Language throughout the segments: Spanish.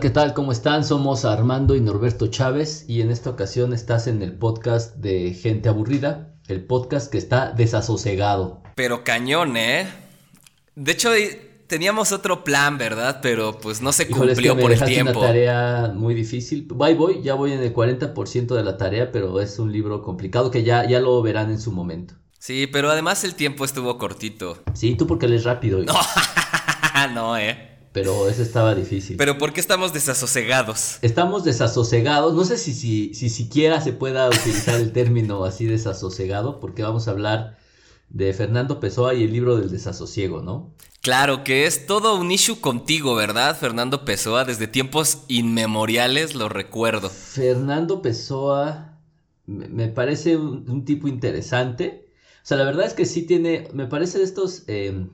Hola, ¿qué tal? ¿Cómo están? Somos Armando y Norberto Chávez y en esta ocasión estás en el podcast de Gente Aburrida, el podcast que está desasosegado. Pero cañón, ¿eh? De hecho, teníamos otro plan, ¿verdad? Pero pues no se cumplió por el tiempo. una tarea muy difícil. Voy, voy, ya voy en el 40% de la tarea, pero es un libro complicado que ya, ya lo verán en su momento. Sí, pero además el tiempo estuvo cortito. Sí, tú porque lees rápido. No, no, eh. Pero eso estaba difícil. Pero ¿por qué estamos desasosegados? Estamos desasosegados. No sé si, si, si siquiera se pueda utilizar el término así desasosegado, porque vamos a hablar de Fernando Pessoa y el libro del desasosiego, ¿no? Claro, que es todo un issue contigo, ¿verdad, Fernando Pessoa? Desde tiempos inmemoriales lo recuerdo. Fernando Pessoa me parece un, tipo interesante. O sea, la verdad es que sí tiene, me parece de estos em,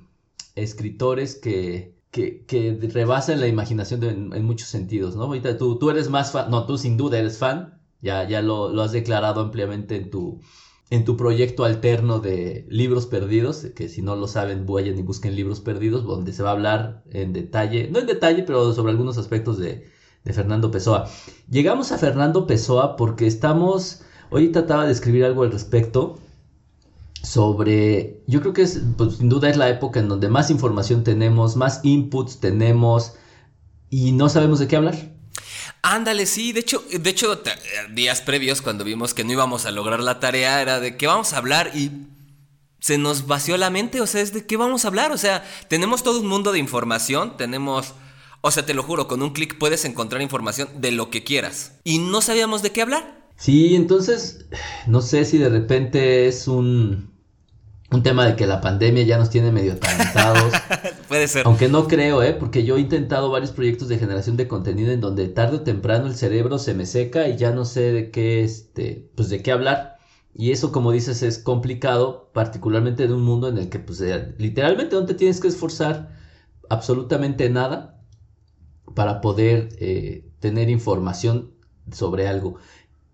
escritores que, que, que, rebasan la imaginación en, muchos sentidos, ¿no? Ahorita tú, tú eres más fan, no, tú sin duda eres fan, ya, ya lo, has declarado ampliamente en tu, en tu proyecto alterno de Libros Perdidos, que si no lo saben, vayan y busquen Libros Perdidos, donde se va a hablar en detalle, no en detalle, pero sobre algunos aspectos de, Fernando Pessoa. Llegamos a Fernando Pessoa porque estamos, hoy trataba de escribir algo al respecto sobre, yo creo que es, pues, sin duda es la época en donde más información tenemos, más inputs tenemos y no sabemos de qué hablar. Ándale, sí, de hecho, de hecho, días previos cuando vimos que no íbamos a lograr la tarea era de qué vamos a hablar y se nos vació la mente, o sea, es de qué vamos a hablar, o sea, tenemos todo un mundo de información, tenemos, o sea, te lo juro, con un clic puedes encontrar información de lo que quieras y no sabíamos de qué hablar. Sí, entonces, no sé si de repente es un un tema de que la pandemia ya nos tiene medio atarantado. Puede ser. Aunque no creo, ¿eh? Porque yo he intentado varios proyectos de generación de contenido en donde tarde o temprano el cerebro se me seca y ya no sé de qué, este, pues de qué hablar. Y eso, como dices, es complicado, particularmente en un mundo en el que, pues, eh, literalmente no te tienes que esforzar absolutamente nada para poder eh, tener información sobre algo.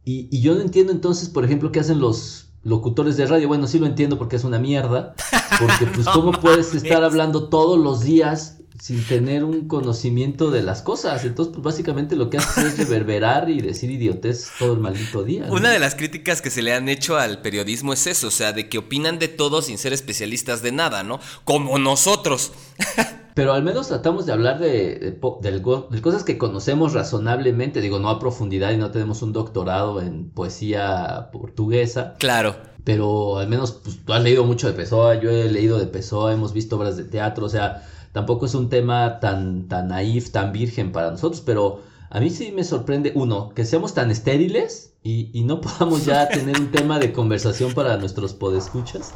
Y, y yo no entiendo entonces, por ejemplo, qué hacen los locutores de radio, bueno, sí lo entiendo porque es una mierda, porque pues cómo puedes estar hablando todos los días sin tener un conocimiento de las cosas. Entonces, pues básicamente lo que haces es reverberar y decir idiotez todo el maldito día. Una de las críticas que se le han hecho al periodismo es eso, o sea, de que opinan de todo sin ser especialistas de nada, ¿no? Como nosotros. Pero al menos tratamos de hablar de, de, cosas que conocemos razonablemente, digo, no a profundidad y no tenemos un doctorado en poesía portuguesa. Claro. Pero al menos pues, tú has leído mucho de Pessoa, yo he leído de Pessoa, hemos visto obras de teatro, o sea, tampoco es un tema tan, tan naif, tan virgen para nosotros, pero a mí sí me sorprende, uno, que seamos tan estériles y, y no podamos ya tener un tema de conversación para nuestros podescuchas.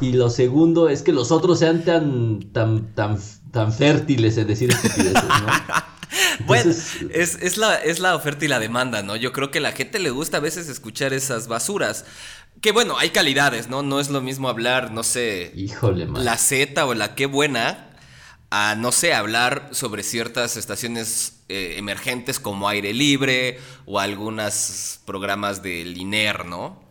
Y lo segundo es que los otros sean tan, tan, tan, tan fértiles en decir estupideces, ¿no? bueno, es, es, la, es la oferta y la demanda, ¿no? Yo creo que a la gente le gusta a veces escuchar esas basuras. Que bueno, hay calidades, ¿no? No es lo mismo hablar, no sé, Híjole, la Z o la qué buena, a, no sé, hablar sobre ciertas estaciones eh, emergentes como Aire Libre o algunos programas del INER, ¿no?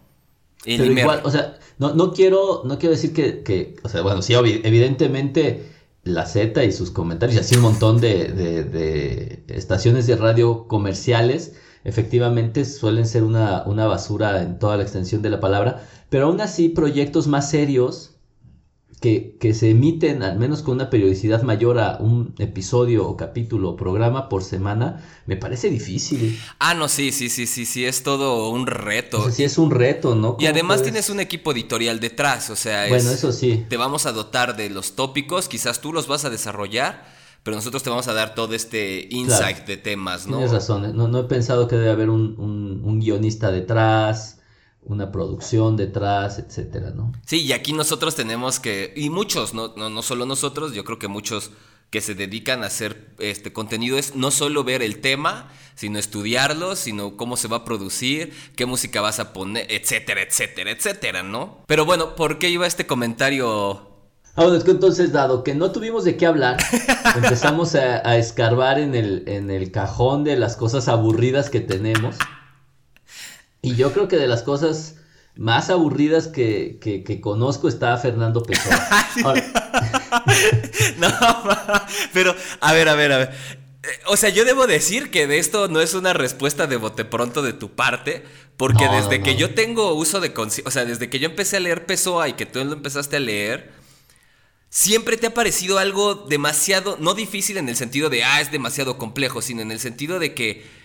Pero igual, o sea, no, no, quiero, no quiero decir que, que, o sea, bueno, sí, evidentemente la Z y sus comentarios, y así un montón de, de, de, estaciones de radio comerciales, efectivamente suelen ser una, una basura en toda la extensión de la palabra, pero aún así proyectos más serios que, se emiten al menos con una periodicidad mayor a un episodio o capítulo o programa por semana, me parece difícil. Ah, no, sí, sí, sí, sí, sí, es todo un reto. sí, es un reto, ¿no? Y además tienes un equipo editorial detrás, o sea, bueno, eso sí. Te vamos a dotar de los tópicos, quizás tú los vas a desarrollar, pero nosotros te vamos a dar todo este insight de temas, ¿no? Tienes razón, ¿eh? no, no he pensado que debe haber un, un, un guionista detrás una producción detrás, etcétera, ¿no? Sí, y aquí nosotros tenemos que, y muchos, no, no, no solo nosotros, yo creo que muchos que se dedican a hacer este contenido es no solo ver el tema, sino estudiarlo, sino cómo se va a producir, qué música vas a poner, etcétera, etcétera, etcétera, ¿no? Pero bueno, ¿por qué iba este comentario? Ah, es que entonces, dado que no tuvimos de qué hablar, empezamos a, a, escarbar en el, en el cajón de las cosas aburridas que tenemos. Y yo creo que de las cosas más aburridas que, que, conozco está Fernando Pessoa. no, pero a ver, a ver, a ver. o sea, yo debo decir que de esto no es una respuesta de bote pronto de tu parte, porque desde que yo tengo uso de conciencia, o sea, desde que yo empecé a leer Pessoa y que tú lo empezaste a leer, siempre te ha parecido algo demasiado, no difícil en el sentido de, ah, es demasiado complejo, sino en el sentido de que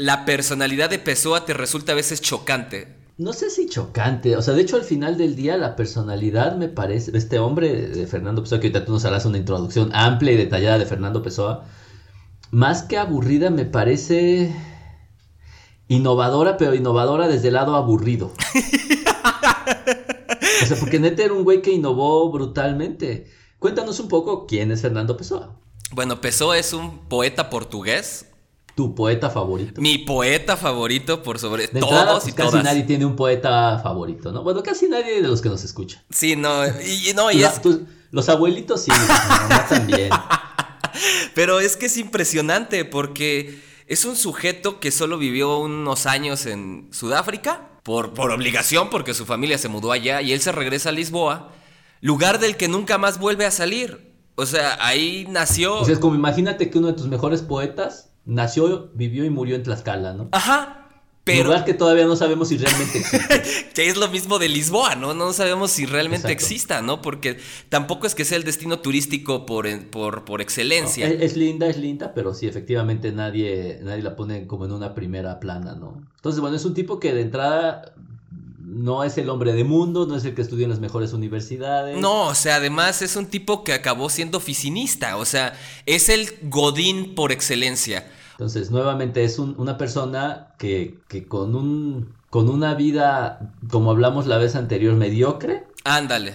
la personalidad de Pessoa te resulta a veces chocante. No sé si chocante, o sea, de hecho al final del día la personalidad me parece, este hombre de Fernando Pessoa, que ahorita tú nos harás una introducción amplia y detallada de Fernando Pessoa, más que aburrida me parece innovadora, pero innovadora desde el lado aburrido. o sea, porque neta era un güey que innovó brutalmente. Cuéntanos un poco quién es Fernando Pessoa. Bueno, Pessoa es un poeta portugués tu poeta favorito. Mi poeta favorito por sobre todos y casi nadie tiene un poeta favorito, ¿no? Bueno, casi nadie de los que nos escucha. Sí, no, y, no, y es... los abuelitos sí, no, también. Pero es que es impresionante porque es un sujeto que solo vivió unos años en Sudáfrica por, por obligación, porque su familia se mudó allá y él se regresa a Lisboa, lugar del que nunca más vuelve a salir. O sea, ahí nació. O sea, es como imagínate que uno de tus mejores poetas nació, vivió y murió en Tlaxcala, ¿no? Ajá. Pero... Lugar que todavía no sabemos si realmente existe. que es lo mismo de Lisboa, ¿no? No sabemos si realmente exista, ¿no? Porque tampoco es que sea el destino turístico por, por, por excelencia. es, linda, es linda, pero sí, efectivamente nadie, nadie la pone como en una primera plana, ¿no? Entonces, bueno, es un tipo que de entrada no es el hombre de mundo, no es el que estudió en las mejores universidades. No, o sea, además es un tipo que acabó siendo oficinista, o sea, es el Godín por excelencia. Entonces, nuevamente es una persona que, que, con, un, con una vida, como hablamos la vez anterior, mediocre. Ándale.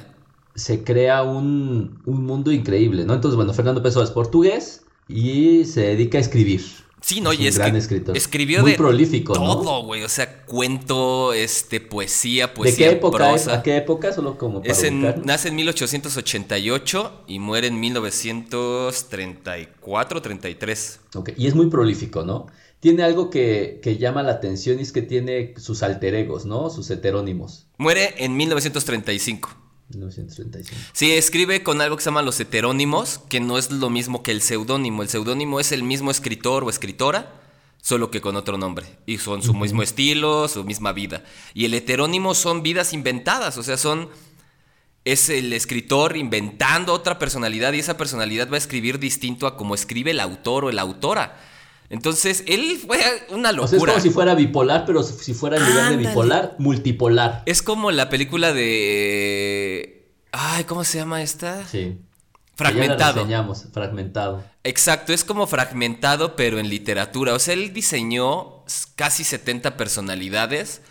Se crea un, un mundo increíble, ¿no? Entonces, bueno, Fernando Pessoa es portugués y se dedica a escribir. Sí, no, y es gran que escritor. escribió Muy de prolífico, todo, güey, o sea, cuento, este, poesía, poesía, ¿De qué época Es? ¿A qué época? Solo como para es Nace en 1888 y muere en 1934, 33. Ok, y es muy prolífico, ¿no? Tiene algo que, que llama la atención y es que tiene sus alter egos, ¿no? Sus heterónimos. Muere en 1935. 1935. Sí, escribe con algo que se llama los heterónimos, que no es lo mismo que el seudónimo. El seudónimo es el mismo escritor o escritora, solo que con otro nombre. Y son su mismo estilo, su misma vida. Y el heterónimo son vidas inventadas, o sea, son... Es el escritor inventando otra personalidad y esa personalidad va a escribir distinto a como escribe el autor o la autora. Entonces, él fue una locura. es como si fuera bipolar, pero si fuera en lugar de bipolar, multipolar. Es como la película de. Ay, ¿cómo se llama esta? Sí. Fragmentado. Ya fragmentado. Exacto, es como fragmentado, pero en literatura. O sea, él diseñó casi 70 personalidades.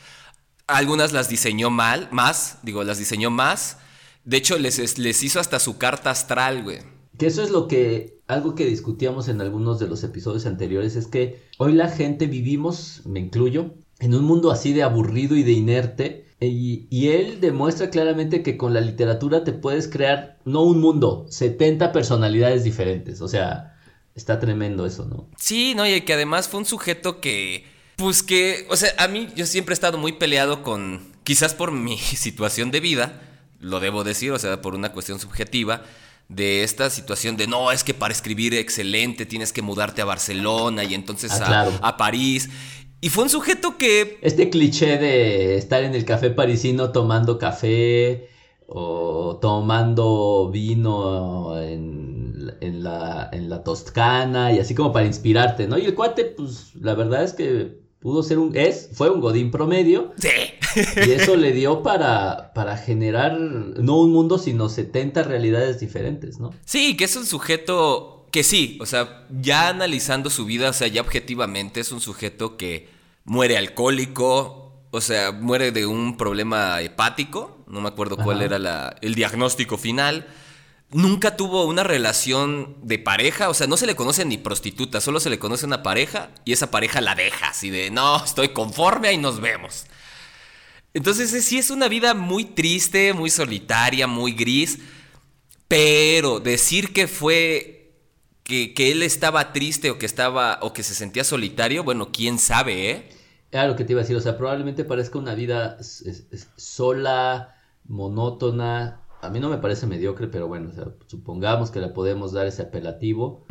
Algunas las diseñó mal, más, digo, las diseñó más. De hecho, les, les hizo hasta su carta astral, güey. Que eso es lo que, algo que discutíamos en algunos de los episodios anteriores, es que hoy la gente vivimos, me incluyo, en un mundo así de aburrido y de inerte. Y, él demuestra claramente que con la literatura te puedes crear, no un mundo, 70 personalidades diferentes. O sea, está tremendo eso, ¿no? Sí, no, y que además fue un sujeto que, pues que, o sea, a mí yo siempre he estado muy peleado con, quizás por mi situación de vida, lo debo decir, o sea, por una cuestión subjetiva de esta situación de no, es que para escribir excelente tienes que mudarte a Barcelona y entonces ah, a, París. Y fue un sujeto que... Este cliché de estar en el café parisino tomando café o tomando vino en, en, la, en la Toscana y así como para inspirarte, ¿no? Y el cuate, pues la verdad es que pudo ser un, es, fue un Godín promedio. Sí. Y eso le dio para, para generar, no un mundo, sino 70 realidades diferentes, ¿no? Sí, que es un sujeto que sí, o sea, ya analizando su vida, o sea, ya objetivamente es un sujeto que muere alcohólico, o sea, muere de un problema hepático, no me acuerdo cuál era la, el diagnóstico final nunca tuvo una relación de pareja, o sea, no se le conoce ni prostituta, solo se le conoce una pareja y esa pareja la deja, así de, no, estoy conforme, ahí nos vemos. Entonces sí es una vida muy triste, muy solitaria, muy gris, pero decir que fue, que, él estaba triste o que estaba, o que se sentía solitario, bueno, quién sabe, ¿eh? Claro que te iba a decir, o sea, probablemente parezca una vida sola, monótona, a mí no me parece mediocre, pero bueno, supongamos que le podemos dar ese apelativo.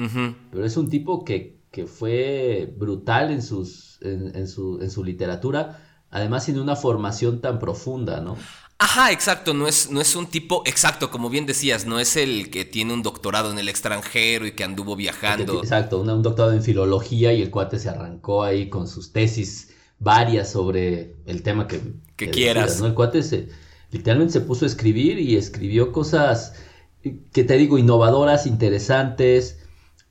Pero es un tipo que, que fue brutal en, sus, en, su, en su literatura, además sin una formación tan profunda, ¿no? Ajá, exacto, no es, no es un tipo, exacto, como bien decías, no es el que tiene un doctorado en el extranjero y que anduvo viajando. Exacto, un, doctorado en filología y el cuate se arrancó ahí con sus tesis varias sobre el tema que, que, quieras. ¿no? El cuate se, literalmente se puso a escribir y escribió cosas que te digo, innovadoras, interesantes,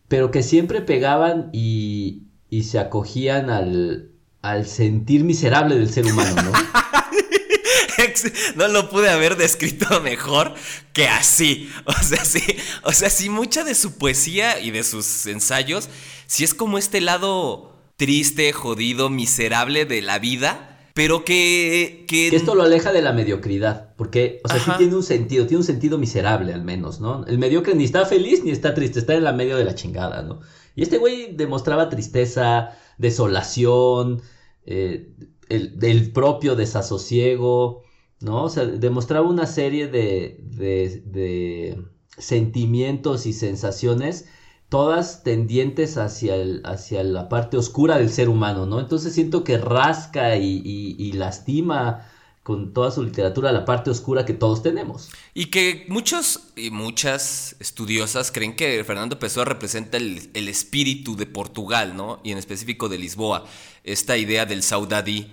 pero que siempre pegaban y, y se acogían al, al sentir miserable del ser humano, ¿no? no lo pude haber descrito mejor que así. O sea, sí, o sea, sí, mucha de su poesía y de sus ensayos, sí es como este lado triste, jodido, miserable de la vida pero que, que... esto lo aleja de la mediocridad, porque, o sea, sí tiene un sentido, tiene un sentido miserable al menos, ¿no? El mediocre ni está feliz ni está triste, está en la medio de la chingada, ¿no? Y este güey demostraba tristeza, desolación, eh, el, propio desasosiego, ¿no? O sea, demostraba una serie de, de, sentimientos y sensaciones todas tendientes hacia, el, hacia la parte oscura del ser humano, ¿no? Entonces siento que rasca y, lastima con toda su literatura la parte oscura que todos tenemos. Y que muchos y muchas estudiosas creen que Fernando Pessoa representa el, el espíritu de Portugal, ¿no? Y en específico de Lisboa, esta idea del saudadí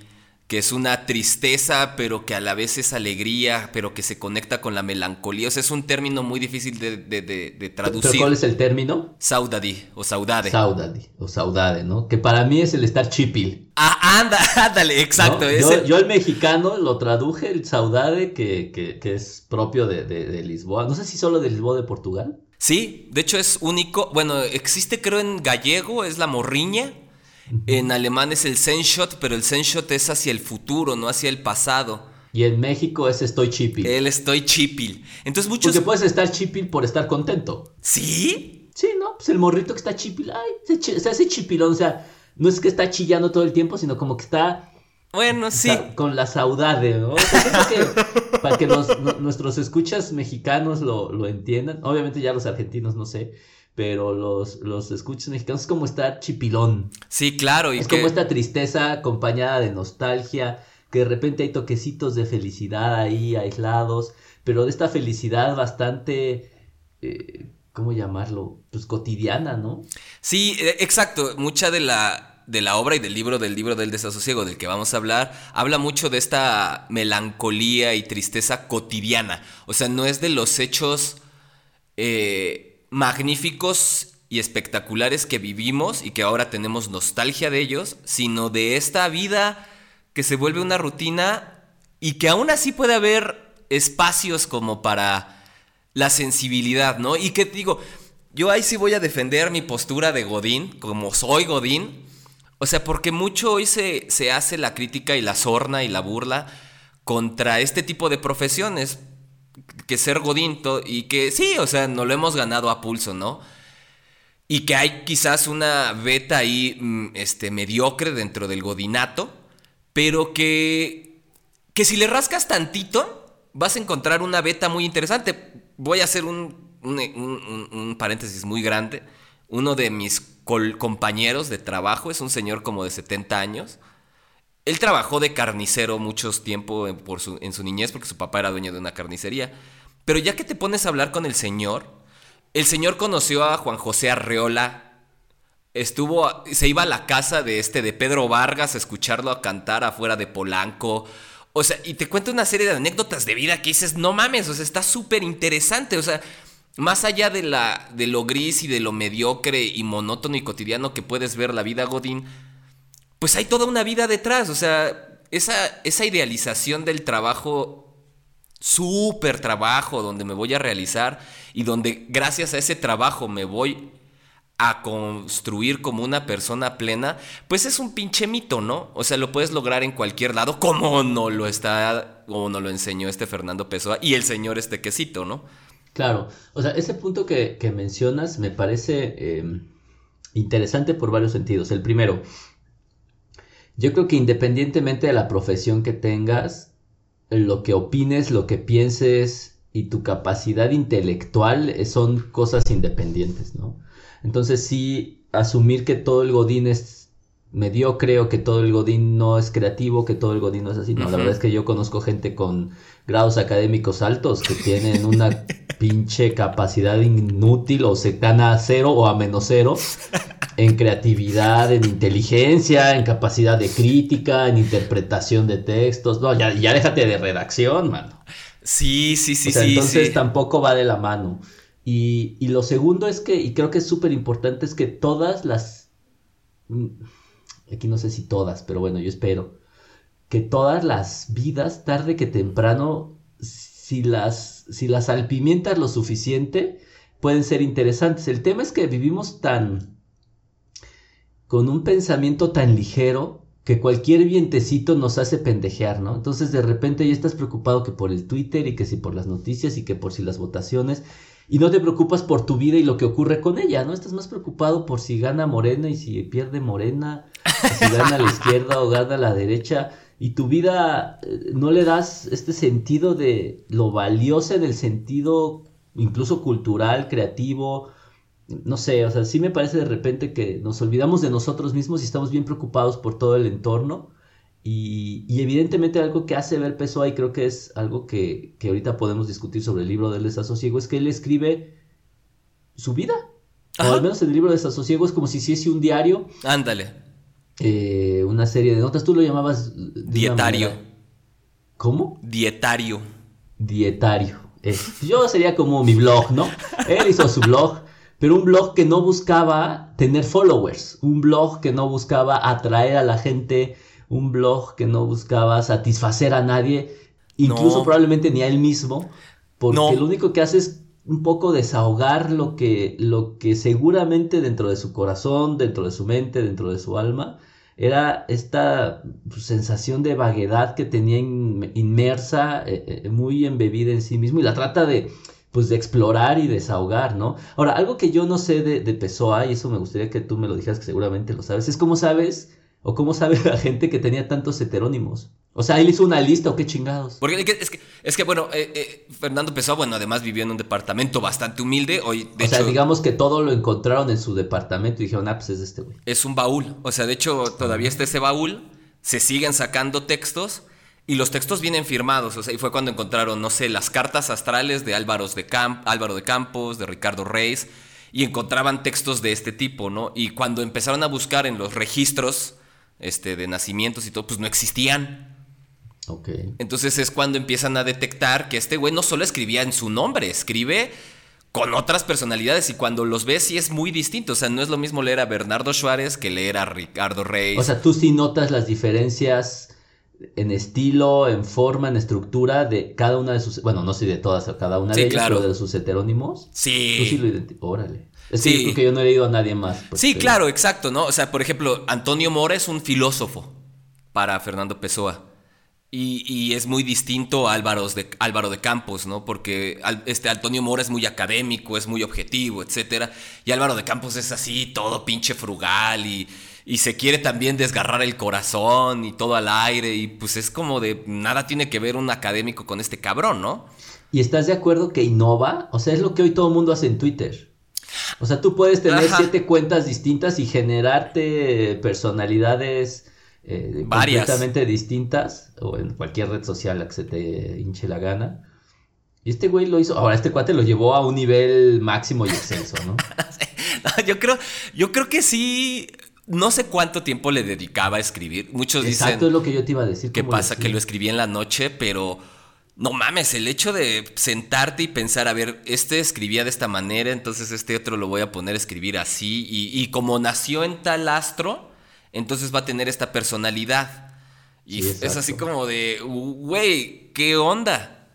que es una tristeza, pero que a la vez es alegría, pero que se conecta con la melancolía. O sea, es un término muy difícil de, de, traducir. ¿Cuál es el término? Saudade o saudade. Saudade o saudade, ¿no? Que para mí es el estar chipil. Ah, anda, ándale, exacto. Yo, el... mexicano lo traduje el saudade, que, que, es propio de, Lisboa. No sé si solo de Lisboa de Portugal. Sí, de hecho es único. Bueno, existe creo en gallego, es la morriña. En alemán es el Zenshot, pero el Zenshot es hacia el futuro, no hacia el pasado. Y en México es estoy chipil. El estoy chipil. Entonces muchos... Porque puedes estar chipil por estar contento. ¿Sí? Sí, ¿no? Pues el morrito que está chipil, ay, se, hace chipilón, o sea, no es que está chillando todo el tiempo, sino como que está... Bueno, sí. Con la saudade, ¿no? para que nuestros escuchas mexicanos lo, lo entiendan, obviamente ya los argentinos no sé, pero los, los escuchas mexicanos es como estar chipilón. Sí, claro. Y es como esta tristeza acompañada de nostalgia, que de repente hay toquecitos de felicidad ahí aislados, pero de esta felicidad bastante, eh, ¿cómo llamarlo? Pues cotidiana, ¿no? Sí, e, exacto. Mucha de la, de la obra y del libro, del libro del desasosiego del que vamos a hablar, habla mucho de esta melancolía y tristeza cotidiana. O sea, no es de los hechos... Eh, magníficos y espectaculares que vivimos y que ahora tenemos nostalgia de ellos, sino de esta vida que se vuelve una rutina y que aún así puede haber espacios como para la sensibilidad, ¿no? Y que digo, yo ahí sí voy a defender mi postura de Godín, como soy Godín, o sea, porque mucho hoy se, se hace la crítica y la sorna y la burla contra este tipo de profesiones, que ser Godín y que sí, o sea, no lo hemos ganado a pulso, ¿no? Y que hay quizás una beta ahí mm, este, mediocre dentro del godinato, pero que, que si le rascas tantito, vas a encontrar una beta muy interesante. Voy a hacer un, un, paréntesis muy grande. Uno de mis compañeros de trabajo es un señor como de 70 años él trabajó de carnicero muchos tiempo por su, en su niñez porque su papá era dueño de una carnicería. Pero ya que te pones a hablar con el señor, el señor conoció a Juan José Arreola. Estuvo, se iba a la casa de este, de Pedro Vargas, a escucharlo a cantar afuera de Polanco. O sea, y te cuenta una serie de anécdotas de vida que dices, no mames, o sea, está súper interesante. O sea, más allá de, la, de lo gris y de lo mediocre y monótono y cotidiano que puedes ver la vida Godín, pues hay toda una vida detrás. O sea, esa, esa idealización del trabajo, súper trabajo, donde me voy a realizar y donde gracias a ese trabajo me voy a construir como una persona plena, pues es un pinche mito, ¿no? O sea, lo puedes lograr en cualquier lado, como no lo está, como no lo enseñó este Fernando Pessoa y el señor este quesito, ¿no? Claro, o sea, ese punto que, mencionas me parece eh, interesante por varios sentidos. El primero, yo creo que independientemente de la profesión que tengas, lo que opines, lo que pienses y tu capacidad intelectual son cosas independientes, ¿no? Entonces sí, asumir que todo el Godín es mediocre o que todo el Godín no es creativo, que todo el Godín no es así. No, la verdad es que yo conozco gente con grados académicos altos que tienen una pinche capacidad inútil o se gana a cero o a menos cero en creatividad, en inteligencia, en capacidad de crítica, en interpretación de textos. No, ya, ya déjate de redacción, mano. Sí, sí, sí, sí. Entonces sí. tampoco va de la mano. Y, y lo segundo es que, y creo que es súper importante, es que todas las... mm, Aquí no sé si todas, pero bueno, yo espero. Que todas las vidas, tarde que temprano, si las, si las salpimientas lo suficiente, pueden ser interesantes. El tema es que vivimos tan... con un pensamiento tan ligero que cualquier vientecito nos hace pendejear, ¿no? Entonces de repente ya estás preocupado que por el Twitter y que si por las noticias y que por si las votaciones y no te preocupas por tu vida y lo que ocurre con ella, ¿no? Estás más preocupado por si gana Morena y si pierde Morena, si gana la izquierda o gana la derecha y tu vida eh, no le das este sentido de lo valiosa en el sentido incluso cultural, creativo, no sé, o sea, sí me parece de repente que nos olvidamos de nosotros mismos y estamos bien preocupados por todo el entorno. Y, y evidentemente algo que hace ver Pessoa, y creo que es algo que, que ahorita podemos discutir sobre el libro del desasosiego, es que él escribe su vida. Ajá. O al menos el libro de desasosiego es como si hiciese un diario, Ándale. eh, una serie de notas. Tú lo llamabas... Dietario. ¿Cómo? Dietario. dietario. Es- yo sería como mi blog, ¿no? Él hizo su blog, pero un blog que no buscaba tener followers, un blog que no buscaba atraer a la gente, un blog que no buscaba satisfacer a nadie, incluso No. probablemente ni a él mismo, porque No. lo único que hace es un poco desahogar lo que, lo que seguramente dentro de su corazón, dentro de su mente, dentro de su alma, era esta pues, sensación de vaguedad que tenía in- inmersa, eh, eh, muy embebida en sí mismo, y la trata de, pues, de explorar y desahogar, ¿no? Ahora, algo que yo no sé de, de Pessoa, y eso me gustaría que tú me lo dijeras, que seguramente lo sabes, es cómo sabes, o cómo sabe la gente que tenía tantos heterónimos. O sea, él hizo una lista, o qué chingados. Porque es que, es que, es que, bueno, eh, eh, Fernando Pessoa, bueno, además vivió en un departamento bastante humilde. Hoy, de o sea, digamos que todo lo encontraron en su departamento y dijeron, ah, pues es este güey. es un baúl. O sea, de hecho, todavía está ese baúl. Se siguen sacando textos. Y los textos vienen firmados. O sea, y fue cuando encontraron, no sé, las cartas astrales de Álvaro de, Camp, Álvaro de Campos, de Ricardo Reis. Y encontraban textos de este tipo, ¿no? Y cuando empezaron a buscar en los registros este, de nacimientos y todo, pues no existían. Entonces es cuando empiezan a detectar que este güey no solo escribía en su nombre, escribe con otras personalidades y cuando los ves sí es muy distinto. O sea, no es lo mismo leer a Bernardo Suárez que leer a Ricardo Reis. O sea, tú sí notas las diferencias en estilo, en forma, en estructura de cada una de sus, bueno, no sé de todas, cada una Sí, de ellas, claro. pero de sus heterónimos. Tú sí sí. lo identificas. Órale. Es Sí. que yo creo que yo no he leído a nadie más. pues, Sí, claro, exacto, ¿no? O sea, por ejemplo, Antonio Mora es un filósofo para Fernando Pessoa. Y, y es muy distinto a Álvaro de, Álvaro de Campos, ¿no? Porque al- este Antonio Mora es muy académico, es muy objetivo, etcétera. Y Álvaro de Campos es así, todo pinche frugal y, y se quiere también desgarrar el corazón y todo al aire. Y pues es como de nada tiene que ver un académico con este cabrón, ¿no? ¿Y estás de acuerdo que innova? O sea, es lo que hoy todo el mundo hace en Twitter. O sea, tú puedes tener Ajá. siete cuentas distintas y generarte personalidades eh, Varias. completamente distintas, o en cualquier red social a que se te hinche la gana. Y este güey lo hizo, ahora este cuate lo llevó a un nivel máximo y excelso, ¿no? yo creo, yo creo que sí. No sé cuánto tiempo le dedicaba a escribir. Muchos Exacto, dicen. es lo que yo te iba a decir. ¿Qué ¿cómo pasa? decir? Que lo escribí en la noche, pero no mames, el hecho de sentarte y pensar, a ver, este escribía de esta manera, entonces este otro lo voy a poner a escribir así, y, y como nació en tal astro, entonces va a tener esta personalidad. Y Sí, es así como de, güey, ¿qué onda?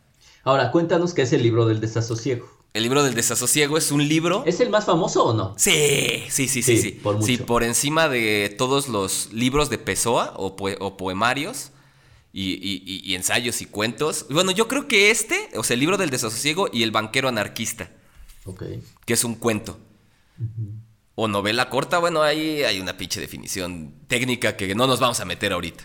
Ahora, cuéntanos qué es el libro del desasosiego. El libro del desasosiego es un libro... ¿Es el más famoso o no? Sí, sí, sí, sí, Sí, sí. por mucho. Sí, por encima de todos los libros de Pessoa o, poe- o poemarios y, y- y- y ensayos y cuentos. Bueno, yo creo que este, o sea, el libro del desasosiego y el banquero anarquista, Ok. que es un cuento. O novela corta, bueno, ahí hay una pinche definición técnica que no nos vamos a meter ahorita.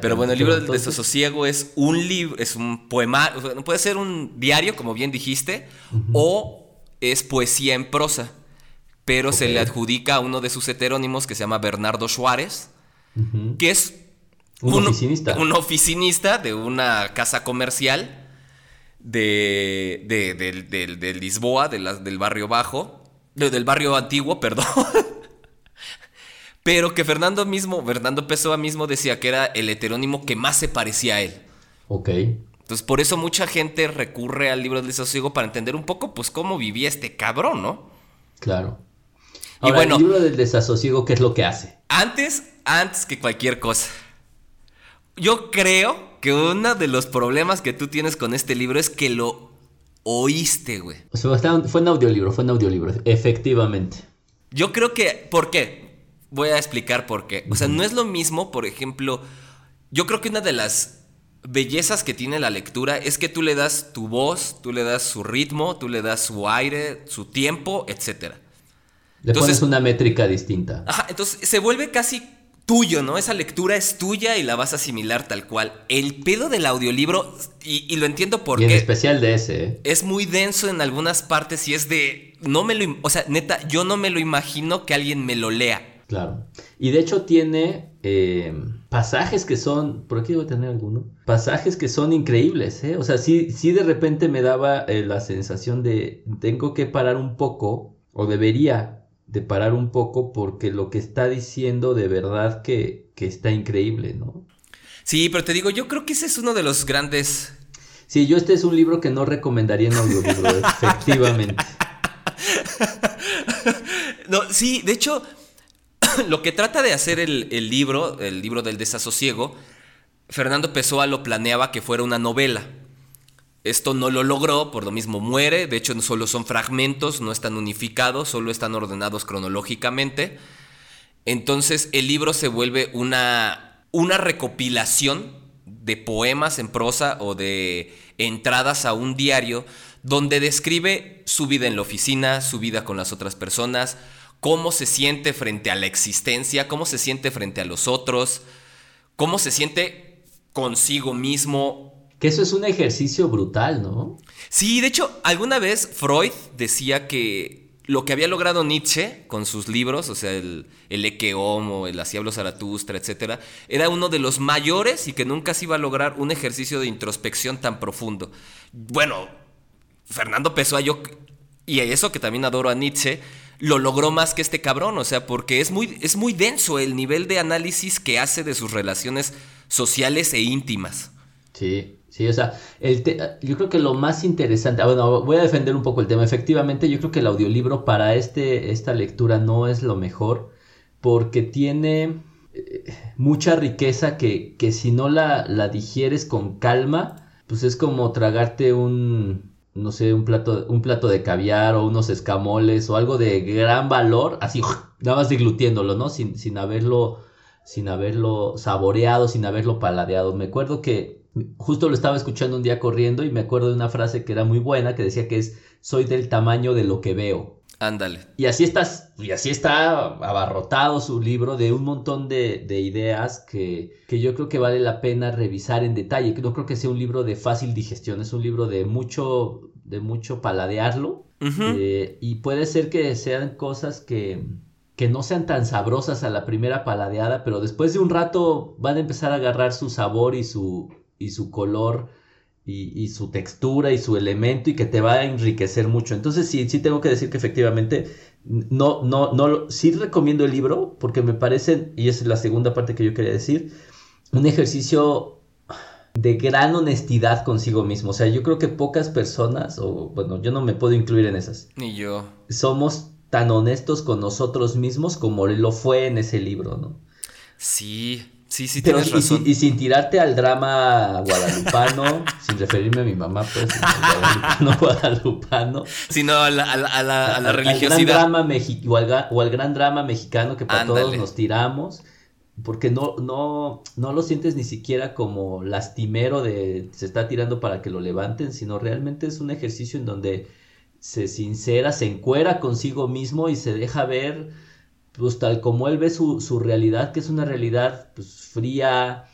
Pero bueno, el libro del desasosiego es un libro, es un poema, puede ser un diario, como bien dijiste, o es poesía en prosa, pero se le adjudica a uno de sus heterónimos que se llama Bernardo Suárez, que es un, oficinista. Un oficinista de una casa comercial de, de, Lisboa, del barrio bajo, del barrio antiguo, perdón. Pero que Fernando mismo, Fernando Pessoa mismo decía que era el heterónimo que más se parecía a él. Ok. Entonces, por eso mucha gente recurre al libro del desasosiego para entender un poco, pues, cómo vivía este cabrón, ¿no? Claro. y bueno, el libro del desasosiego, ¿qué es lo que hace? Antes, antes que cualquier cosa. Yo creo que uno de los problemas que tú tienes con este libro es que lo oíste, güey. O sea, fue un audiolibro, fue un audiolibro, efectivamente. Yo creo que, ¿por qué? Voy a explicar por qué. O sea, no es lo mismo, por ejemplo, yo creo que una de las bellezas que tiene la lectura es que tú le das tu voz, tú le das su ritmo, tú le das su aire, su tiempo, etc. Le pones una métrica distinta. Ajá, entonces se vuelve casi tuyo, ¿no? Esa lectura es tuya y la vas a asimilar tal cual. El pedo del audiolibro, y, lo entiendo porque... en especial de ese. ¿eh? Es muy denso en algunas partes y es de... No me lo... O sea, neta, yo no me lo imagino que alguien me lo lea. Claro. Y de hecho tiene eh, pasajes que son, por aquí debo tener alguno, pasajes que son increíbles, ¿eh? O sea, sí, sí de repente me daba eh, la sensación de tengo que parar un poco, o debería de parar un poco porque lo que está diciendo de verdad que, que está increíble, ¿no? Sí, pero te digo, yo creo que ese es uno de los grandes... Sí, yo este es un libro que no recomendaría en audiolibro, efectivamente. no, sí, de hecho, lo que trata de hacer el, libro, el libro del desasosiego, Fernando Pessoa lo planeaba que fuera una novela. Esto no lo logró, por lo mismo muere, de hecho solo son fragmentos, no están unificados, solo están ordenados cronológicamente. Entonces el libro se vuelve una, una recopilación de poemas en prosa o de entradas a un diario donde describe su vida en la oficina, su vida con las otras personas, cómo se siente frente a la existencia, cómo se siente frente a los otros, cómo se siente consigo mismo. Que eso es un ejercicio brutal, ¿no? Sí, de hecho, alguna vez Freud decía que lo que había logrado Nietzsche con sus libros, o sea, el, el Eke Homo, el Así Zaratustra, etc., era uno de los mayores y que nunca se iba a lograr un ejercicio de introspección tan profundo. Bueno, Fernando Pessoa, yo, y eso que también adoro a Nietzsche, lo logró más que este cabrón, o sea, porque es muy, es muy denso el nivel de análisis que hace de sus relaciones sociales e íntimas. Sí, sí, o sea, el yo creo que lo más interesante, ah, bueno, voy a defender un poco el tema, efectivamente yo creo que el audiolibro para este, esta lectura no es lo mejor, porque tiene eh, mucha riqueza que, que si no la, la digieres con calma, pues es como tragarte un, no sé, un plato, un plato de caviar o unos escamoles o algo de gran valor, así, nada más diglutiéndolo, ¿no? Sin, sin haberlo, sin haberlo saboreado, sin haberlo paladeado. Me acuerdo que justo lo estaba escuchando un día corriendo y me acuerdo de una frase que era muy buena, que decía que es, soy del tamaño de lo que veo. Ándale. Y así estás, y así está abarrotado su libro de un montón de, ideas que, que, yo creo que vale la pena revisar en detalle. Que no creo que sea un libro de fácil digestión, es un libro de mucho, de mucho paladearlo. Eh, y puede ser que sean cosas que, que no sean tan sabrosas a la primera paladeada, pero después de un rato van a empezar a agarrar su sabor y su, y su color y, su textura y su elemento y que te va a enriquecer mucho. Entonces sí, sí tengo que decir que efectivamente no, no, no, sí recomiendo el libro porque me parece, y es la segunda parte que yo quería decir, un ejercicio de gran honestidad consigo mismo. O sea, yo creo que pocas personas, o bueno, yo no me puedo incluir en esas. Ni yo. Somos tan honestos con nosotros mismos como lo fue en ese libro, ¿no? Sí, Sí, sí, tienes y, razón. Y, sin tirarte al drama guadalupano, sin referirme a mi mamá, pues, guadalupano, guadalupano. Sino a la, a la, a la, religiosidad. Al gran drama o, al, gran drama mexicano que para todos nos tiramos, porque no, no, no lo sientes ni siquiera como lastimero de se está tirando para que lo levanten, sino realmente es un ejercicio en donde se sincera, se encuera consigo mismo y se deja ver pues tal como él ve su, realidad, que es una realidad pues, fría,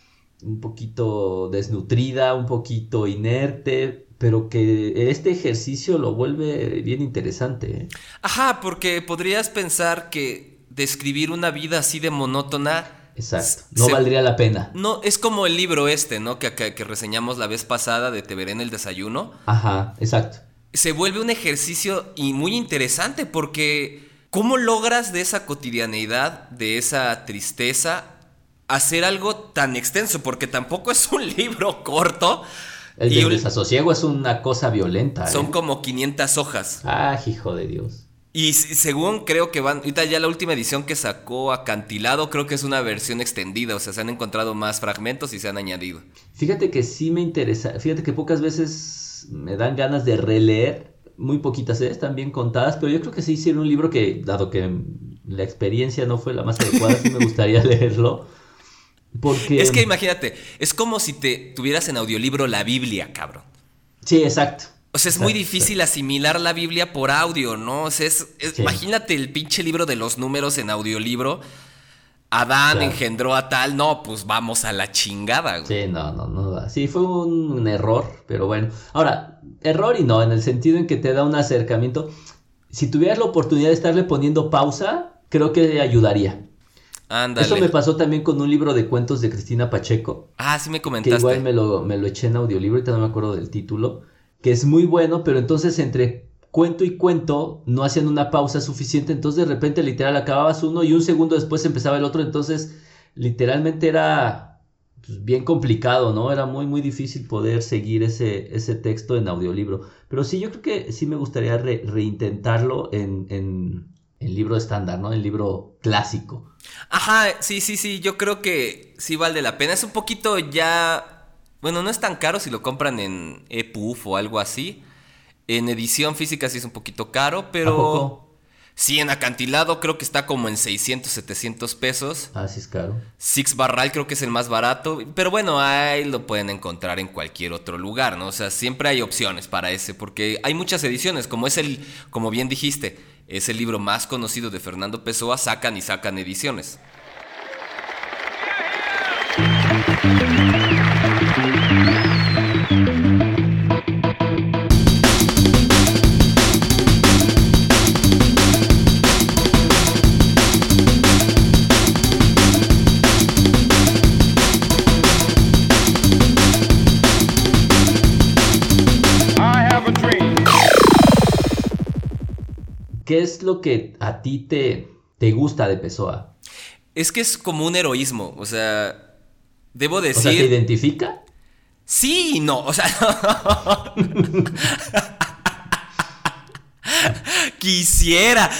un poquito desnutrida, un poquito inerte, pero que este ejercicio lo vuelve bien interesante. ¿eh? Ajá, porque podrías pensar que describir una vida así de monótona Exacto. No valdría la pena. No, es como el libro este, ¿no? Que, que, reseñamos la vez pasada de Te veré en el desayuno. Ajá, exacto. Se vuelve un ejercicio y muy interesante porque ¿cómo logras de esa cotidianeidad, de esa tristeza, hacer algo tan extenso? Porque tampoco es un libro corto. El de desasosiego es una cosa violenta. Son ¿eh? como 500 hojas. Ah, hijo de Dios. Y según creo que van, ahorita ya la última edición que sacó Acantilado, creo que es una versión extendida, o sea, se han encontrado más fragmentos y se han añadido. Fíjate que sí me interesa, fíjate que pocas veces me dan ganas de releer, muy poquitas, ¿eh? están bien contadas, pero yo creo que sí hicieron un libro que, dado que la experiencia no fue la más adecuada, sí me gustaría leerlo. Porque... Es que imagínate, es como si te tuvieras en audiolibro la Biblia, cabrón. Sí, exacto. O sea, es muy difícil asimilar la Biblia por audio, ¿no? O sea, es, imagínate el pinche libro de los números en audiolibro. Adán engendró a tal, no, pues vamos a la chingada, güey. Sí, no, no, no. Sí, fue un, error, pero bueno. Ahora, error y no, en el sentido en que te da un acercamiento. Si tuvieras la oportunidad de estarle poniendo pausa, creo que ayudaría. Ándale. Eso me pasó también con un libro de cuentos de Cristina Pacheco. Ah, sí me comentaste. Que igual me lo, me lo eché en audiolibro, ahorita no me acuerdo del título que es muy bueno, pero entonces entre cuento y cuento no hacían una pausa suficiente, entonces de repente literal acababas uno y un segundo después empezaba el otro, entonces literalmente era pues, bien complicado, ¿no? Era muy muy difícil poder seguir ese, ese texto en audiolibro, pero sí yo creo que sí me gustaría reintentarlo en, en, en libro estándar, ¿no? En libro clásico. Ajá, sí, sí, sí, yo creo que sí vale la pena, es un poquito ya bueno, no es tan caro si lo compran en EPUF o algo así. En edición física sí es un poquito caro, pero... Sí, en acantilado creo que está como en 600, 700 pesos. Ah, sí es caro. Six Barral creo que es el más barato. Pero bueno, ahí lo pueden encontrar en cualquier otro lugar, ¿no? O sea, siempre hay opciones para ese, porque hay muchas ediciones. Como es el, como bien dijiste, es el libro más conocido de Fernando Pessoa, sacan y sacan ediciones. ¿Qué es lo que a ti te, te gusta de Pessoa? Es que es como un heroísmo, o sea, debo decir... ¿te identifica? Sí y no, o sea... Quisiera.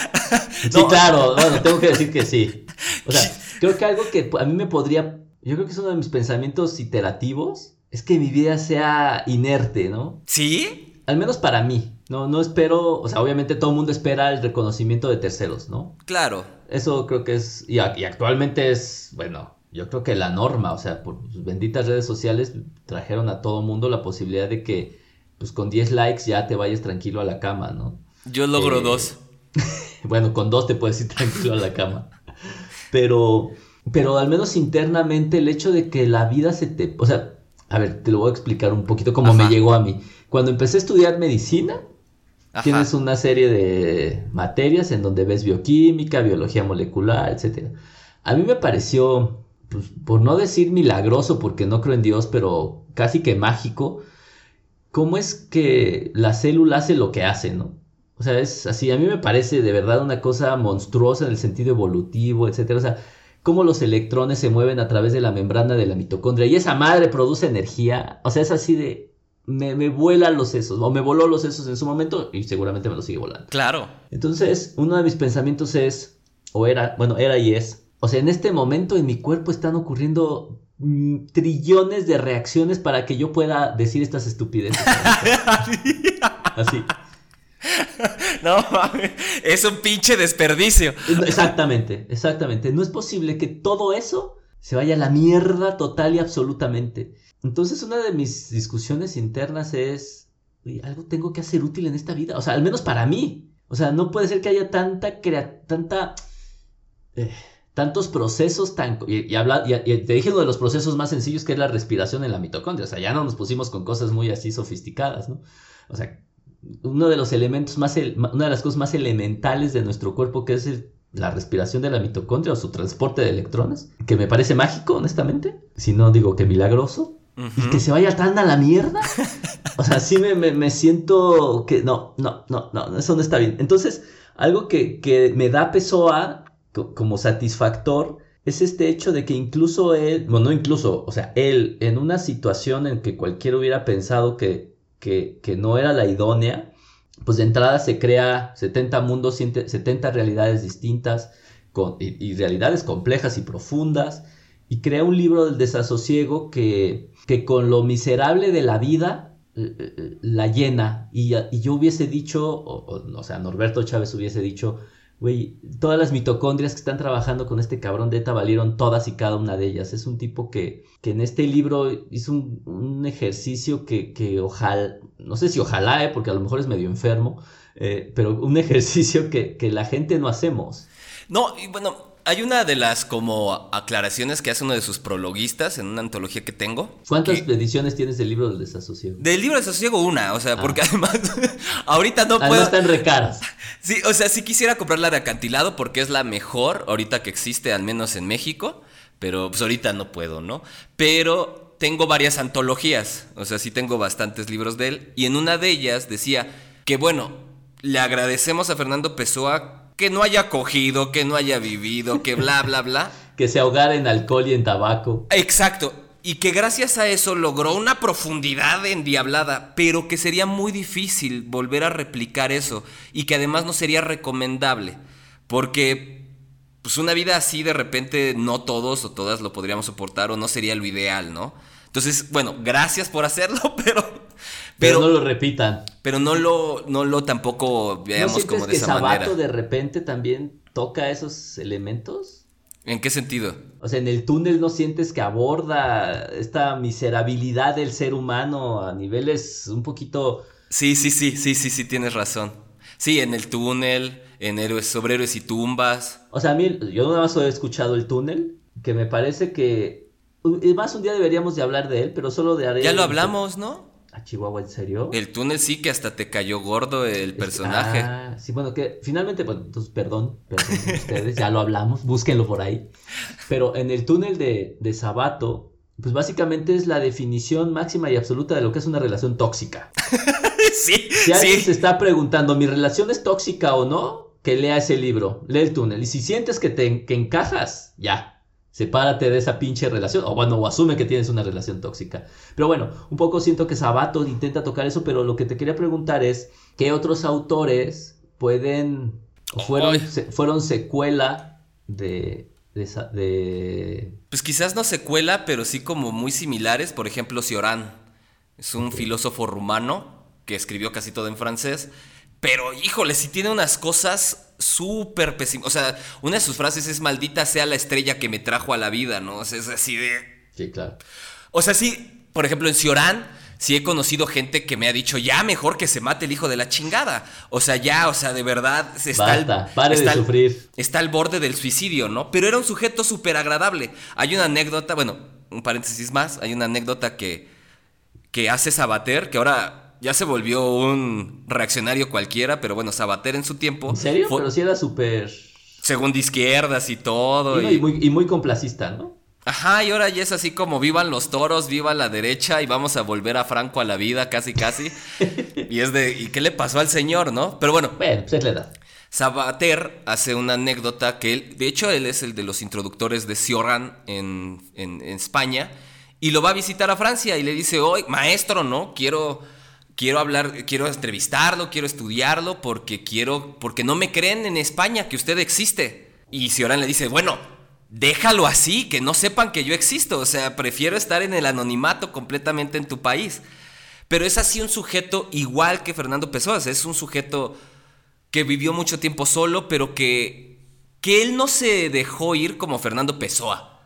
Sí, claro, bueno, tengo que decir que sí. O sea, creo que algo que a mí me podría... Yo creo que es uno de mis pensamientos iterativos, es que mi vida sea inerte, ¿no? ¿Sí? Al menos para mí. No, no espero, o sea, obviamente todo el mundo espera el reconocimiento de terceros, ¿no? Claro. Eso creo que es, y, actualmente es, bueno, yo creo que la norma, o sea, por sus benditas redes sociales trajeron a todo mundo la posibilidad de que, pues con 10 likes ya te vayas tranquilo a la cama, ¿no? Yo logro eh, dos. bueno, con dos te puedes ir tranquilo a la cama. Pero, pero al menos internamente el hecho de que la vida se te, o sea, a ver, te lo voy a explicar un poquito cómo me llegó a mí. Cuando empecé a estudiar medicina, Tienes una serie de materias en donde ves bioquímica, biología molecular, etc. A mí me pareció, pues, por no decir milagroso, porque no creo en Dios, pero casi que mágico, cómo es que la célula hace lo que hace, ¿no? O sea, es así, a mí me parece de verdad una cosa monstruosa en el sentido evolutivo, etc. O sea, cómo los electrones se mueven a través de la membrana de la mitocondria y esa madre produce energía. O sea, es así de, me, me vuela los sesos, o me voló los sesos en su momento y seguramente me lo sigue volando. Claro. Entonces, uno de mis pensamientos es, o era, bueno, era y es, o sea, en este momento en mi cuerpo están ocurriendo mm, trillones de reacciones para que yo pueda decir estas estupideces. Así. No es un pinche desperdicio. Exactamente, exactamente. No es posible que todo eso se vaya a la mierda total y absolutamente. Entonces una de mis discusiones internas es, algo tengo que hacer útil en esta vida, o sea, al menos para mí. O sea, no puede ser que haya tanta, tanta, eh, tantos procesos tan... Y, habla, y, te dije uno de los procesos más sencillos que es la respiración en la mitocondria. O sea, ya no nos pusimos con cosas muy así sofisticadas, ¿no? O sea, uno de los elementos más... Una de las cosas más elementales de nuestro cuerpo que es la respiración de la mitocondria o su transporte de electrones, que me parece mágico, honestamente. Si no digo que milagroso. Y que se vaya tan a la mierda. O sea, sí me, me, siento que no, no, no, no, eso no está bien. Entonces, algo que, que me da peso a como satisfactor es este hecho de que incluso él, bueno, no incluso, o sea, él en una situación en que cualquiera hubiera pensado que, que, que no era la idónea, pues de entrada se crea 70 mundos, 70 realidades distintas con, y, realidades complejas y profundas, y crea un libro del desasosiego que, que con lo miserable de la vida la llena. Y, yo hubiese dicho, o, o, sea, Norberto Chávez hubiese dicho, Güey, todas las mitocondrias que están trabajando con este cabrón de ETA valieron todas y cada una de ellas. Es un tipo que, que en este libro hizo un, ejercicio que, que, ojalá, no sé si ojalá, eh, porque a lo mejor es medio enfermo, eh, pero un ejercicio que, que la gente no hacemos. No, y bueno, hay una de las como aclaraciones que hace uno de sus prologuistas en una antología que tengo. ¿Cuántas ediciones tienes del libro del desasosiego? Del libro del desasosiego una, o sea, ah. porque además ahorita no puedo. están recaras. Sí, o sea, sí quisiera comprar la de acantilado porque es la mejor ahorita que existe, al menos en México, pero pues ahorita no puedo, ¿no? Pero tengo varias antologías, o sea, sí tengo bastantes libros de él y en una de ellas decía que bueno, le agradecemos a Fernando Pessoa que no haya cogido, que no haya vivido, que bla, bla, bla. que se ahogara en alcohol y en tabaco. Exacto. Y que gracias a eso logró una profundidad endiablada, pero que sería muy difícil volver a replicar eso y que además no sería recomendable, porque pues una vida así de repente no todos o todas lo podríamos soportar o no sería lo ideal, ¿no? Entonces, bueno, gracias por hacerlo, pero pero, no lo repitan. Pero no lo, no lo tampoco veamos como de que esa Sabato de repente también toca esos elementos? ¿En qué sentido? O sea, en el túnel no sientes que aborda esta miserabilidad del ser humano a niveles un poquito... Sí, sí, sí, sí, sí, sí, tienes razón. Sí, en el túnel, en héroes sobre héroes y tumbas. O sea, a mí, yo nada más he escuchado el túnel, que me parece que... Más un día deberíamos de hablar de él, pero solo de Ya lo hablamos, ¿no? Chihuahua, ¿en serio? El túnel sí que hasta te cayó gordo el personaje. Ah, sí, bueno, que finalmente, bueno, entonces perdón, perdón ustedes, ya lo hablamos, búsquenlo por ahí. Pero en el túnel de, de Sabato, pues básicamente es la definición máxima y absoluta de lo que es una relación tóxica. sí, si alguien se está preguntando, ¿mi relación es tóxica o no? Que lea ese libro, lee el túnel. Y si sientes que te que encajas, ya, Sepárate de esa pinche relación. O bueno, o asume que tienes una relación tóxica. Pero bueno, un poco siento que Sabato intenta tocar eso, pero lo que te quería preguntar es, ¿qué otros autores pueden, o fueron, fueron secuela de, de, Pues quizás no secuela, pero sí como muy similares. Por ejemplo, Cioran. Es un filósofo rumano que escribió casi todo en francés. Pero híjole, sí tiene unas cosas súper pésimo. O sea, una de sus frases es maldita sea la estrella que me trajo a la vida, ¿no? O sea, es así de. Sí, claro. O sea, sí, por ejemplo, en Ciorán, sí he conocido gente que me ha dicho, ya mejor que se mate el hijo de la chingada. O sea, ya, o sea, de verdad, se está, Basta, pare de sufrir. está al borde del suicidio, ¿no? Pero era un sujeto súper agradable. Hay una anécdota, bueno, un paréntesis más, hay una anécdota que, que hace Sabater, que ahora ya se volvió un reaccionario cualquiera, pero bueno, Sabater en su tiempo. ¿En serio? pero sí era súper. Según de izquierdas y todo. Y, muy, y muy complacista, ¿no? Ajá, y ahora ya es así como vivan los toros, viva la derecha y vamos a volver a Franco a la vida, casi casi. y es de, ¿y qué le pasó al señor, no? Pero bueno. Bueno, pues es la edad. Sabater hace una anécdota que él, de hecho él es el de los introductores de Cioran en, en, en España, y lo va a visitar a Francia y le dice, oye, maestro, ¿no? Quiero quiero hablar, quiero entrevistarlo, quiero estudiarlo porque quiero, porque no me creen en España que usted existe. Y Cioran le dice, bueno, déjalo así, que no sepan que yo existo, o sea, prefiero estar en el anonimato completamente en tu país. Pero es así un sujeto igual que Fernando Pessoa, es un sujeto que vivió mucho tiempo solo, pero que, que él no se dejó ir como Fernando Pessoa.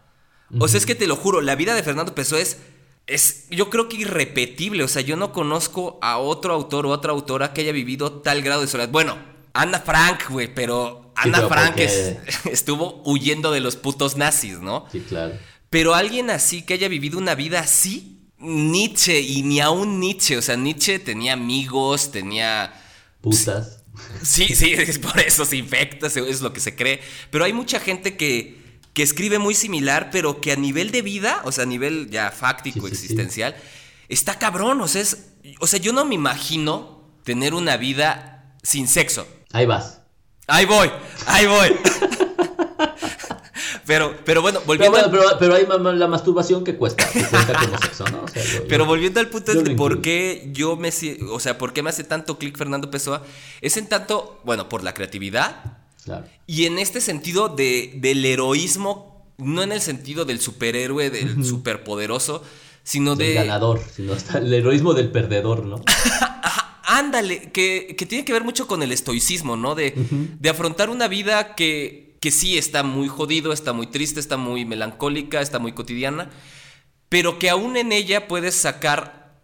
O sea, es que te lo juro, la vida de Fernando Pessoa es es, yo creo que irrepetible. O sea, yo no conozco a otro autor o otra autora que haya vivido tal grado de soledad. Bueno, Ana Frank, güey, pero Ana Frank estuvo huyendo de los putos nazis, ¿no? Sí, claro. Pero alguien así que haya vivido una vida así, Nietzsche y ni aún Nietzsche, o sea, Nietzsche tenía amigos, tenía... Putas. Sí, sí, es por eso se infecta, es lo que se cree. Pero hay mucha gente que, que escribe muy similar, pero que a nivel de vida, o sea, a nivel ya fáctico, existencial, está cabrón. O sea, es, o sea, yo no me imagino tener una vida sin sexo. Ahí vas. Ahí voy, ahí voy. Pero, pero bueno, volviendo. Pero, pero, hay la masturbación que cuesta, que cuesta como sexo, ¿no? pero volviendo al punto de por qué yo me. O sea, por qué me hace tanto clic Fernando Pessoa, es en tanto, bueno, por la creatividad. Claro. Y en este sentido de, del heroísmo, no en el sentido del superhéroe, del superpoderoso, sino de. ganador, sino hasta el heroísmo del perdedor, ¿no? Ándale, que, que, tiene que ver mucho con el estoicismo, ¿no? De, de afrontar una vida que que sí está muy jodido, está muy triste, está muy melancólica, está muy cotidiana, pero que aún en ella puedes sacar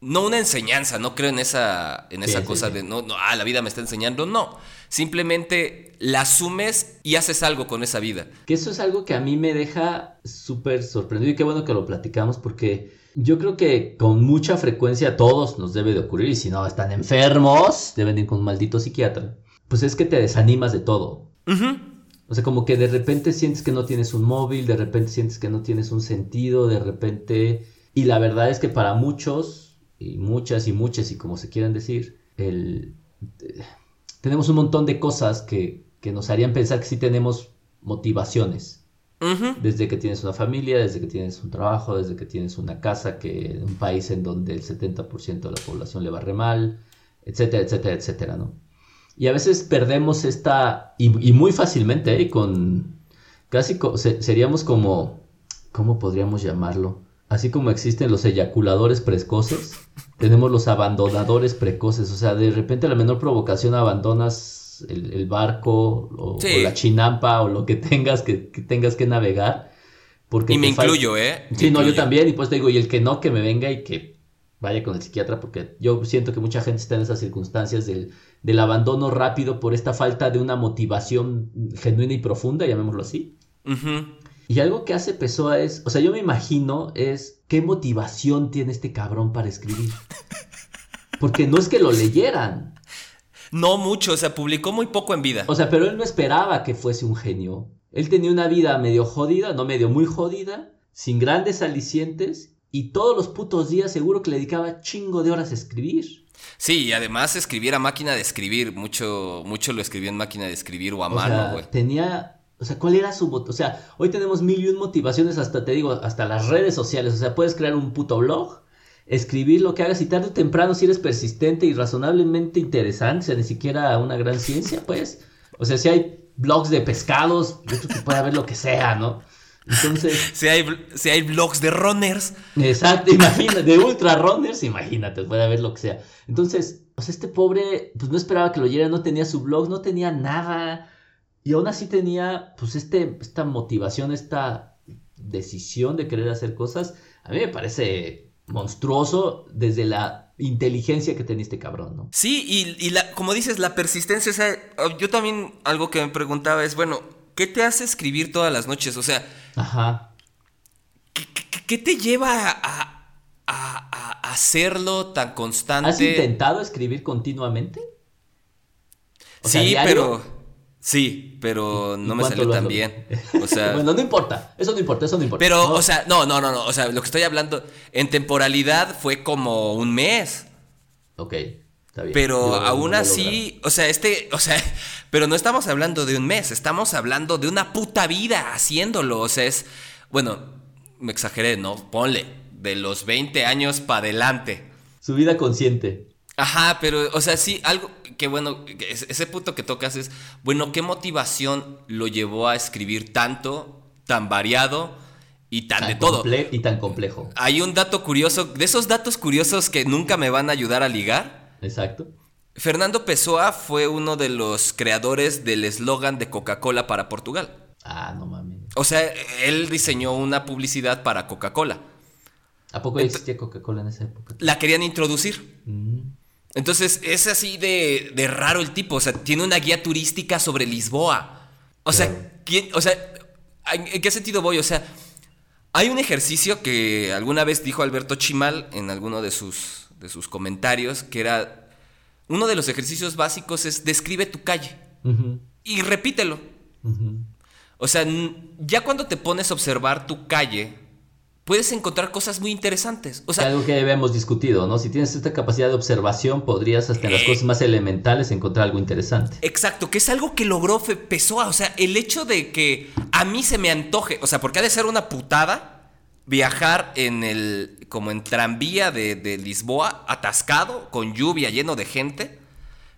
no una enseñanza, no creo en esa, en esa cosa de no, no, ah, la vida me está enseñando, no. Simplemente la asumes y haces algo con esa vida. Que eso es algo que a mí me deja súper sorprendido y qué bueno que lo platicamos porque yo creo que con mucha frecuencia a todos nos debe de ocurrir y si no están enfermos, deben ir con un maldito psiquiatra. Pues es que te desanimas de todo. O sea, como que de repente sientes que no tienes un móvil, de repente sientes que no tienes un sentido, de repente... Y la verdad es que para muchos, y muchas y muchas, y como se quieran decir, el... tenemos un montón de cosas que, que nos harían pensar que sí tenemos motivaciones. Desde que tienes una familia, desde que tienes un trabajo, desde que tienes una casa, que un país en donde el 70% de la población le va re mal, etcétera, etcétera, etcétera, ¿no? Y a veces perdemos esta, y, muy fácilmente, ¿eh? con casi seríamos como, ¿cómo podríamos llamarlo? Así como existen los eyaculadores precoces, tenemos los abandonadores precoces, o sea, de repente a la menor provocación abandonas el, barco o, la chinampa o lo que tengas que, tengas que navegar. Porque y me incluyo, ¿eh? sí, no, yo también, y pues te digo, y el que no, que me venga y que vaya con el psiquiatra, porque yo siento que mucha gente está en esas circunstancias del del abandono rápido por esta falta de una motivación genuina y profunda, llamémoslo así. Y algo que hace Pessoa es, o sea, yo me imagino es qué motivación tiene este cabrón para escribir. Porque no es que lo leyeran. No mucho, o sea, publicó muy poco en vida. O sea, pero él no esperaba que fuese un genio. Él tenía una vida medio jodida, no medio muy jodida, sin grandes alicientes, y todos los putos días seguro que le dedicaba chingo de horas a escribir. Sí, y además escribir a máquina de escribir, mucho, mucho lo escribió en máquina de escribir o a mano, güey. Tenía, o sea, ¿cuál era su O sea, hoy tenemos mil y un motivaciones, hasta te digo, hasta las redes sociales. O sea, puedes crear un puto blog, escribir lo que hagas y tarde o temprano, si eres persistente y razonablemente interesante, o sea, ni siquiera una gran ciencia, pues. O sea, si hay blogs de pescados, yo creo que puede haber lo que sea, ¿no? Entonces. si, hay, si hay blogs de runners. Exacto, imagínate, de ultra runners, imagínate, puede haber lo que sea. Entonces, o sea, este pobre, pues no esperaba que lo oyera, no tenía su blog, no tenía nada. Y aún así tenía, pues, este, esta motivación, esta decisión de querer hacer cosas. A mí me parece monstruoso desde la inteligencia que tenía este cabrón, ¿no? Sí, y, y la, como dices, la persistencia, o sea, yo también algo que me preguntaba es, bueno, ¿qué te hace escribir todas las noches? O sea, Ajá. ¿Qué, te lleva a, hacerlo tan constante? ¿Has intentado escribir continuamente? sí, pero. Sí, pero no me salió tan bien. O sea, bueno, no importa, eso no importa, eso no importa. Pero, o sea, no, no, no, no. O sea, lo que estoy hablando, en temporalidad fue como un mes. Ok. Pero aún así, o sea, este, o sea, pero no estamos hablando de un mes, estamos hablando de una puta vida haciéndolo. O sea, es, bueno, me exageré, ¿no? Ponle, de los 20 años para adelante. Su vida consciente. Ajá, pero, o sea, sí, algo que bueno, ese punto que tocas es, bueno, ¿qué motivación lo llevó a escribir tanto, tan variado y tan, de todo? Y tan complejo. Hay un dato curioso, de esos datos curiosos que nunca me van a ayudar a ligar Exacto. Fernando Pessoa fue uno de los creadores del eslogan de Coca-Cola para Portugal. Ah, no mames. O sea, él diseñó una publicidad para Coca-Cola. ¿A poco existía Coca-Cola en esa época? La querían introducir. Mm. Entonces es así de, de raro el tipo, o sea, tiene una guía turística sobre Lisboa. O sea, ¿quién, o sea, ¿en qué sentido voy? O sea, hay un ejercicio que alguna vez dijo Alberto Chimal en alguno de sus, de sus comentarios, que era, uno de los ejercicios básicos es describe tu calle y repítelo. O sea, ya cuando te pones a observar tu calle, puedes encontrar cosas muy interesantes. O sea, algo que habíamos discutido, ¿no? Si tienes esta capacidad de observación, podrías hasta en las eh, cosas más elementales encontrar algo interesante. Exacto, que es algo que logró Pessoa. O sea, el hecho de que a mí se me antoje, o sea, porque ha de ser una putada viajar en el, como en tranvía de, de Lisboa, atascado, con lluvia, lleno de gente.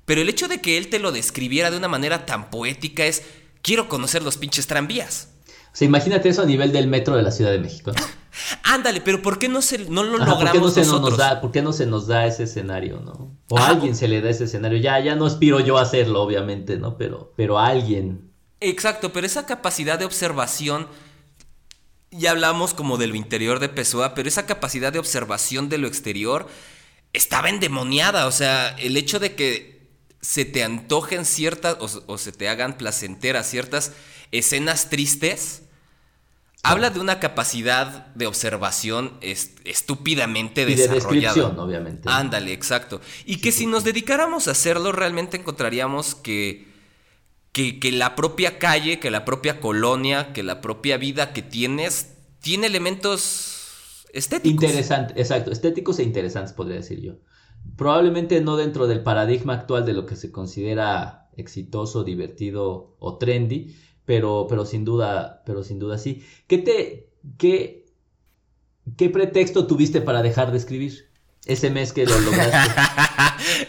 Pero el hecho de que él te lo describiera de una manera tan poética es quiero conocer los pinches tranvías. O sea, imagínate eso a nivel del metro de la Ciudad de México. Ándale, pero ¿por qué no, se, no lo logramos ¿por qué no se Nos da, ¿Por qué no se nos da ese escenario, no? O a alguien se le da ese escenario. Ya, ya no aspiro yo a hacerlo, obviamente, ¿no? Pero, pero a alguien. Exacto, pero esa capacidad de observación, ya hablamos como de lo interior de Pessoa, pero esa capacidad de observación de lo exterior estaba endemoniada. O sea, el hecho de que se te antojen ciertas o, se te hagan placenteras ciertas escenas tristes, habla de una capacidad de observación estúpidamente y desarrollada. De descripción, obviamente. Ándale, exacto. Y que si nos dedicáramos a hacerlo, realmente encontraríamos que, que, que la propia calle, que la propia colonia, que la propia vida que tienes, tiene elementos estéticos. Interesantes, exacto, estéticos e interesantes, podría decir yo. Probablemente no dentro del paradigma actual de lo que se considera exitoso, divertido o trendy, pero, pero sin duda, pero sin duda sí. ¿Qué te, qué, qué pretexto tuviste para dejar de escribir ese mes que lo lograste?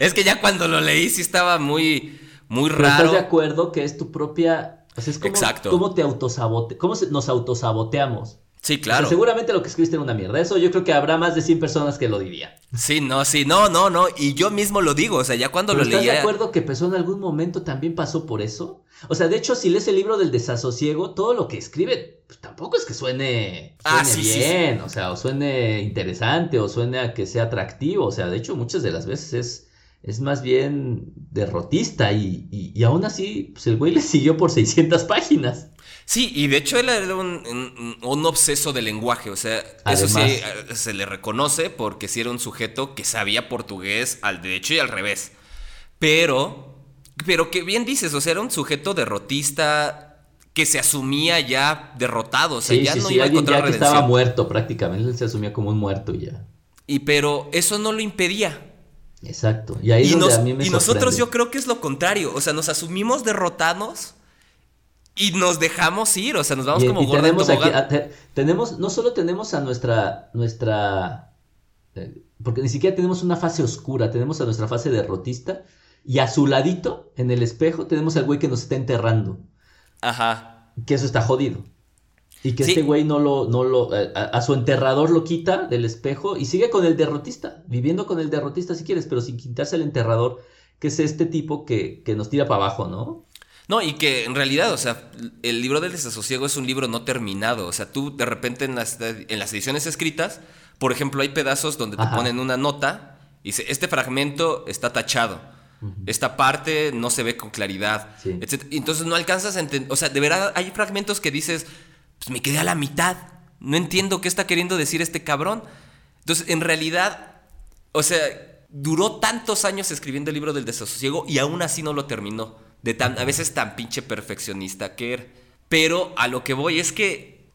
es que ya cuando lo leí sí estaba muy, muy raro. ¿Estás de acuerdo que es tu propia, o es como, Exacto. cómo te autosabote, cómo nos autosaboteamos? Sí, claro. seguramente lo que escribiste era una mierda. Eso yo creo que habrá más de 100 personas que lo dirían. Sí, no, sí, no, no, no. Y yo mismo lo digo. O sea, ya cuando lo leí. ¿Estás de acuerdo que Pessoa en algún momento también pasó por eso? O sea, de hecho, si lees el libro del desasosiego, todo lo que escribe pues, tampoco es que suene, ah, bien. O sea, o suene interesante, o suene a que sea atractivo. O sea, de hecho, muchas de las veces es es más bien derrotista y, y, aún así, pues el güey le siguió por 600 páginas. Sí, y de hecho él era un, un, obseso del lenguaje, o sea, eso sí eh, se le reconoce porque sí era un sujeto que sabía portugués al derecho y al revés. Pero, pero que bien dices, o sea, era un sujeto derrotista que se asumía ya derrotado, o sea, ya no iba a encontrar ya que estaba muerto prácticamente, él se asumía como un muerto ya. Y pero eso no lo impedía. Exacto. Y ahí a mí me Y nosotros yo creo que es lo contrario, o sea, nos asumimos derrotados y nos dejamos ir, o sea, nos vamos como y tenemos, aquí, tenemos, no solo tenemos a nuestra, nuestra, eh, porque ni siquiera tenemos una fase oscura, tenemos a nuestra fase derrotista y a su ladito, en el espejo, tenemos al güey que nos está enterrando. Ajá. Que eso está jodido. Y que este güey no lo, no lo, eh, a, su enterrador lo quita del espejo y sigue con el derrotista, viviendo con el derrotista si quieres, pero sin quitarse el enterrador, que es este tipo que, que nos tira para abajo, ¿no? No, y que en realidad, o sea, el libro del desasosiego es un libro no terminado. O sea, tú de repente en las, en las ediciones escritas, por ejemplo, hay pedazos donde te ponen una nota y dice, este fragmento está tachado. Esta parte no se ve con claridad. entonces no alcanzas a entender. O sea, de verdad hay fragmentos que dices, pues me quedé a la mitad. No entiendo qué está queriendo decir este cabrón. Entonces, en realidad, o sea, duró tantos años escribiendo el libro del desasosiego y aún así no lo terminó de tan, a veces tan pinche perfeccionista que era. Pero a lo que voy es que,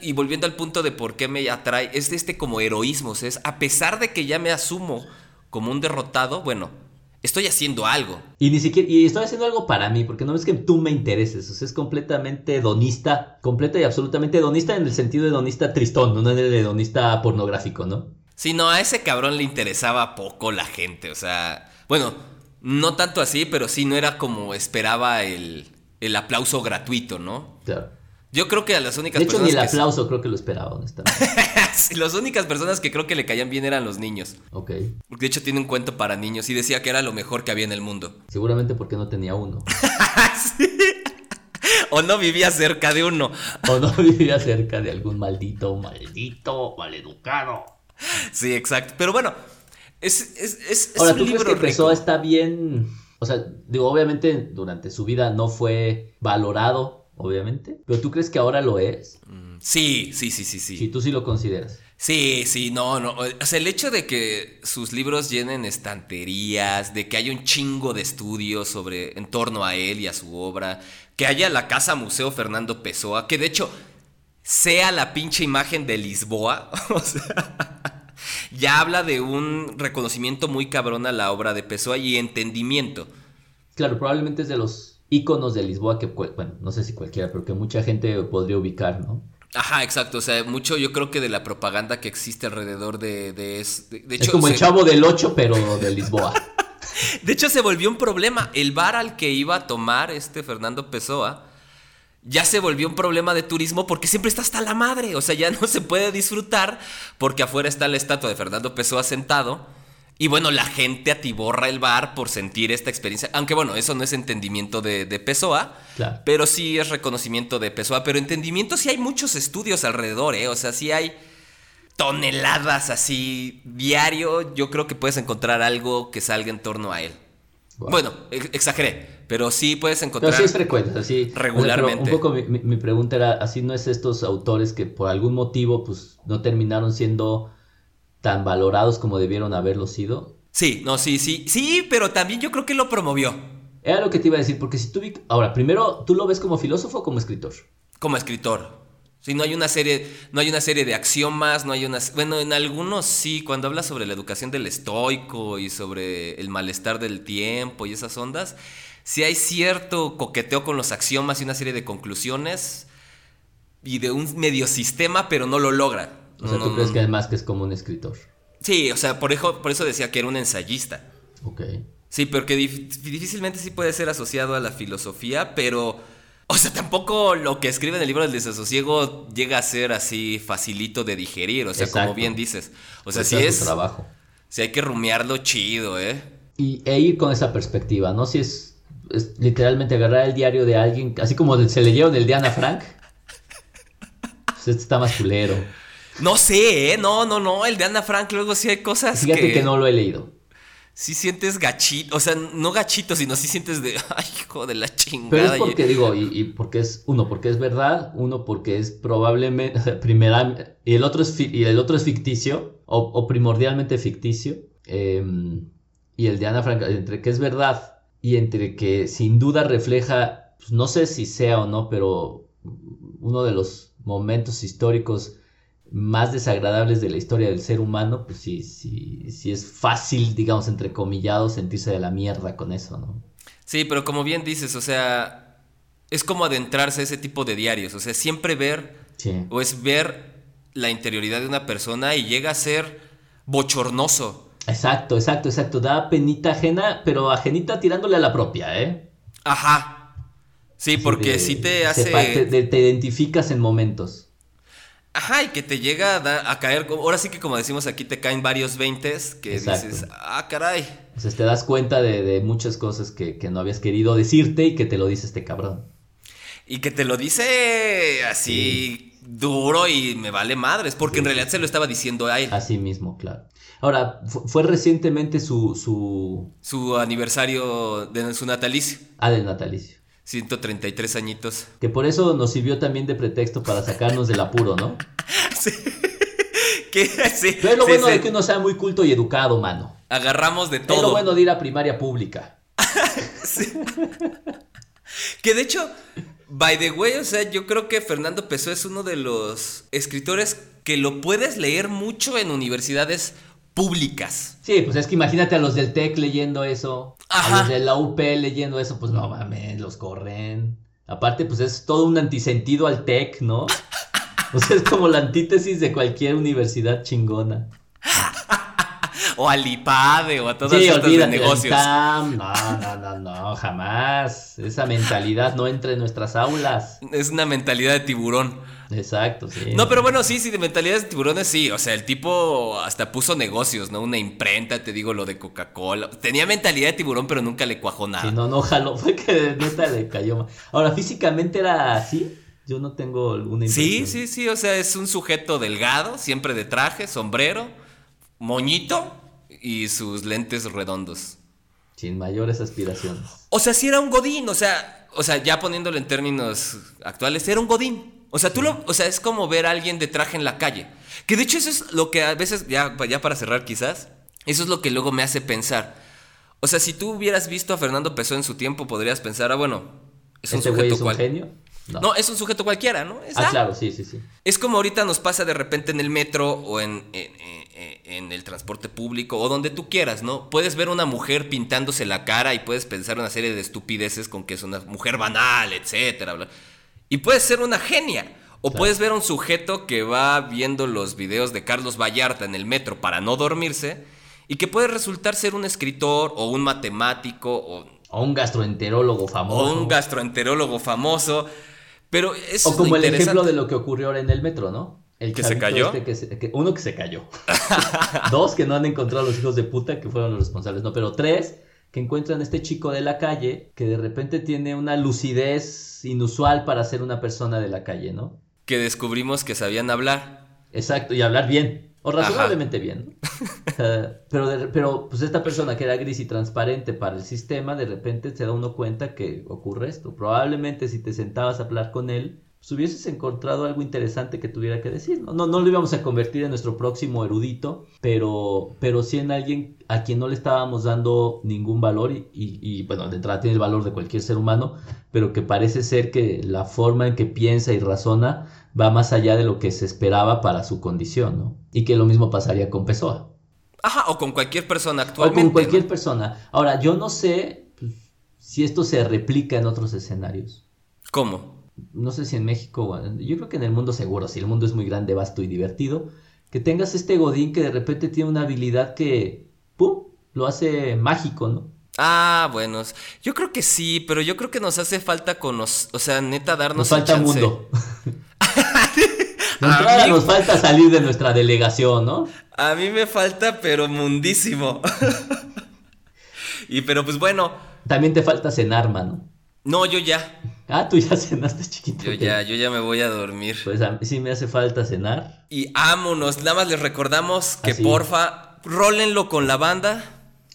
y volviendo al punto de por qué me atrae, es este como heroísmo, es a pesar de que ya me asumo como un derrotado, bueno, estoy haciendo algo. Y ni siquiera, y estoy haciendo algo para mí, porque no es que tú me intereses, o sea, es completamente hedonista, completa y absolutamente hedonista en el sentido de hedonista tristón, no en el hedonista pornográfico, ¿no? Sí, no, a ese cabrón le interesaba poco la gente, o sea, bueno, no tanto así, pero sí no era como esperaba el, el aplauso gratuito, ¿no? Claro. Yo creo que a las únicas personas. De hecho, ni el aplauso creo que lo esperaba, honestamente. las únicas personas que creo que le caían bien eran los niños. Ok. De hecho, tiene un cuento para niños y decía que era lo mejor que había en el mundo. Seguramente porque no tenía uno. O no vivía cerca de uno. O no vivía cerca de algún maldito, maldito, maleducado. Sí, exacto. Pero bueno, Es, es, es, Ahora, un ¿tú libro crees que. Pessoa está bien? O sea, digo, obviamente durante su vida no fue valorado, obviamente, pero ¿tú crees que ahora lo es? Mm, Sí, sí, sí, sí, sí. Si tú sí lo consideras. Sí, sí, no, no. O sea, el hecho de que sus libros llenen estanterías, de que haya un chingo de estudios sobre en torno a él y a su obra, que haya la casa museo Fernando Pessoa, que de hecho sea la pinche imagen de Lisboa, o sea, ya habla de un reconocimiento muy cabrón a la obra de Pessoa y entendimiento. Claro, probablemente es de los íconos de Lisboa que, cual- bueno, no sé si cualquiera, pero que mucha gente podría ubicar, ¿no? Ajá, exacto. O sea, mucho yo creo que de la propaganda que existe alrededor de, de, es- de, es como el chavo del 8, pero de Lisboa. De hecho, se volvió un problema. El bar al que iba a tomar este Fernando Pessoa ya se volvió un problema de turismo porque siempre está hasta la madre. O sea, ya no se puede disfrutar porque afuera está la estatua de Fernando Pessoa sentado. Y bueno, la gente atiborra el bar por sentir esta experiencia. Aunque bueno, eso no es entendimiento de, de Pessoa. Claro. Pero sí es reconocimiento de Pessoa. Pero entendimiento sí hay muchos estudios alrededor, ¿eh? O sea, sí hay toneladas así diario. Yo creo que puedes encontrar algo que salga en torno a él. Wow. Bueno, ex- exageré, pero sí puedes Pero encontrar. sí es frecuente, así. o sea, pero Regularmente. un poco mi, mi- mi pregunta era, así no es estos autores que por algún motivo, pues, no terminaron siendo tan valorados como debieron haberlo sido. Sí, no, sí, sí, sí, pero también yo creo que lo promovió Era lo que te iba a decir, porque si tú... vi- Ahora, primero, ¿tú lo ves como filósofo o como escritor? como escritor. Sí, no hay una serie, no hay una serie de axiomas, no hay unas, bueno, en algunos sí, cuando habla sobre la educación del estoico y sobre el malestar del tiempo y esas ondas, sí hay cierto coqueteo con los axiomas y una serie de conclusiones y de un medio sistema, pero no lo logra. O sea, No, ¿tú no, crees no. que además que es como un escritor? Sí, o sea, por eso, por eso decía que era un ensayista. Ok. Sí, porque dif- difícilmente sí puede ser asociado a la filosofía, pero. O sea, tampoco lo que escribe en el libro del desasosiego llega a ser así facilito de digerir. O sea, como bien dices. O sea, sí es trabajo. Sí hay que rumiarlo chido, ¿eh? Y, e ir con esa perspectiva, ¿no? Si es, es literalmente agarrar el diario de alguien, así como se leyeron el de Ana Frank. Pues este está más culero. No sé, ¿eh? No, no, no. El de Ana Frank luego sí hay cosas Fíjate que. que no lo he leído. Sí sientes gachito. O sea, no gachito, sino sí sientes de. Ay, hijo de la chingada. Pero es y- porque digo, y, y porque es, uno, porque es verdad, uno, porque es probablemente, primera, y el otro es, fi- y el otro es ficticio, o, o primordialmente ficticio, eh, y el de Ana Frank, entre que es verdad y entre que sin duda refleja, pues, no sé si sea o no, pero uno de los momentos históricos más desagradables de la historia del ser humano, pues sí, sí, sí es fácil, digamos, entrecomillado, sentirse de la mierda con eso, ¿no? Sí, pero como bien dices, o sea, es como adentrarse a ese tipo de diarios, o sea, siempre ver, Sí. o es ver la interioridad de una persona y llega a ser bochornoso. Exacto, exacto, exacto. Da penita ajena, pero ajenita tirándole a la propia, ¿eh? Ajá. Sí, Así porque de- sí te hace... te, de- te identificas en momentos. Ajá, y que te llega a, da- a caer, ahora sí que como decimos aquí, te caen varios veintes que Exacto. dices, ah, caray. Sea, te das cuenta de, de muchas cosas que, que no habías querido decirte y que te lo dice este cabrón. Y que te lo dice así duro y me vale madres, porque en realidad se lo estaba diciendo a él. Así mismo, claro. Ahora, fu- fue recientemente su, su... Su aniversario de su natalicio, Ah, del natalicio. 133 añitos. Que por eso nos sirvió también de pretexto para sacarnos del apuro, ¿no? Sí. Que sí, Pero es lo sí, bueno sí. de que uno sea muy culto y educado, mano. Agarramos de Es todo. lo bueno de ir a primaria pública. Que de hecho, by the way, o sea, yo creo que Fernando Pessoa es uno de los escritores que lo puedes leer mucho en universidades públicas. Sí, pues es que imagínate a los del TEC leyendo eso, Ajá. a los de la UP leyendo eso, pues no mames, los corren. Aparte, pues es todo un antisentido al TEC, ¿no? O sea, es como la antítesis de cualquier universidad chingona. O al IPADE o a todas Sí, estas de negocios. TAM, no, no, no, no, jamás. Esa mentalidad no entra en nuestras aulas. Es una mentalidad de tiburón. Exacto, sí. No, pero bueno, sí, sí, de mentalidades de tiburones sí. O sea, el tipo hasta puso negocios, ¿no? Una imprenta, te digo lo de Coca-Cola. Tenía mentalidad de tiburón, pero nunca le cuajó nada. Sí, no, no, jaló, fue que neta le cayó mal. Ahora, físicamente era así. Yo no tengo alguna Sí, impresión. sí, sí, o sea, es un sujeto delgado, siempre de traje, sombrero, moñito, y sus lentes redondos. Sin mayores aspiraciones. O sea, si era un godín, o sea, o sea, ya poniéndolo en términos actuales, era un godín. O sea, tú lo, o sea, es como ver a alguien de traje en la calle. Que de hecho eso es lo que a veces, ya, ya para cerrar quizás, eso es lo que luego me hace pensar. O sea, si tú hubieras visto a Fernando Pessoa en su tiempo, podrías pensar, ah, bueno, es un ¿Este sujeto es un cual- genio? No. es un sujeto cualquiera, ¿no? Es, Ah, claro, sí, sí, sí. es como ahorita nos pasa de repente en el metro o en, en- en- en el transporte público o donde tú quieras, ¿no? Puedes ver una mujer pintándose la cara y puedes pensar una serie de estupideces con que es una mujer banal, etcétera. bla. Y puedes ser una genia. O Claro. puedes ver a un sujeto que va viendo los videos de Carlos Vallarta en el metro para no dormirse y que puede resultar ser un escritor o un matemático o, O un gastroenterólogo o famoso. un gastroenterólogo famoso. Pero eso O es como el ejemplo de lo que ocurrió ahora en el metro, ¿no? El ¿Que se cayó? este que se- que- uno que se cayó. Dos que no han encontrado a los hijos de puta que fueron los responsables. No, pero tres que encuentran a este chico de la calle que de repente tiene una lucidez inusual para ser una persona de la calle, ¿no? Que descubrimos que sabían hablar. Exacto, y hablar bien. O razonablemente bien. ¿no? Pero, de- pero pues esta persona que era gris y transparente para el sistema, de repente se da uno cuenta que ocurre esto. Probablemente si te sentabas a hablar con él, pues hubieses encontrado algo interesante que tuviera que decir. No, no, no lo íbamos a convertir en nuestro próximo erudito, pero, pero sí en alguien a quien no le estábamos dando ningún valor y, y, y, bueno, de entrada tiene el valor de cualquier ser humano, pero que parece ser que la forma en que piensa y razona va más allá de lo que se esperaba para su condición, ¿no? Y que lo mismo pasaría con Pessoa. Ajá, o con cualquier persona O actualmente. con cualquier ¿no? persona. Ahora, yo no sé pues, si esto se replica en otros escenarios. ¿Cómo? No sé si en México, yo creo que en el mundo seguro, si el mundo es muy grande, vasto y divertido, que tengas este Godín que de repente tiene una habilidad que, ¡pum!, lo hace mágico, ¿no? Ah, bueno. Yo creo que sí, pero yo creo que nos hace falta con los. O sea, neta, darnos Nos falta un chance. mundo. Entrada nos falta salir de nuestra delegación, ¿no? A mí me falta, pero mundísimo. y pero pues bueno. También te falta cenar, mano. No, yo ya. Ah, tú ya cenaste, chiquito. Yo ya, yo ya me voy a dormir. Pues a mí sí me hace falta cenar. Y ámonos. Nada más les recordamos que Así. porfa, rólenlo con la banda.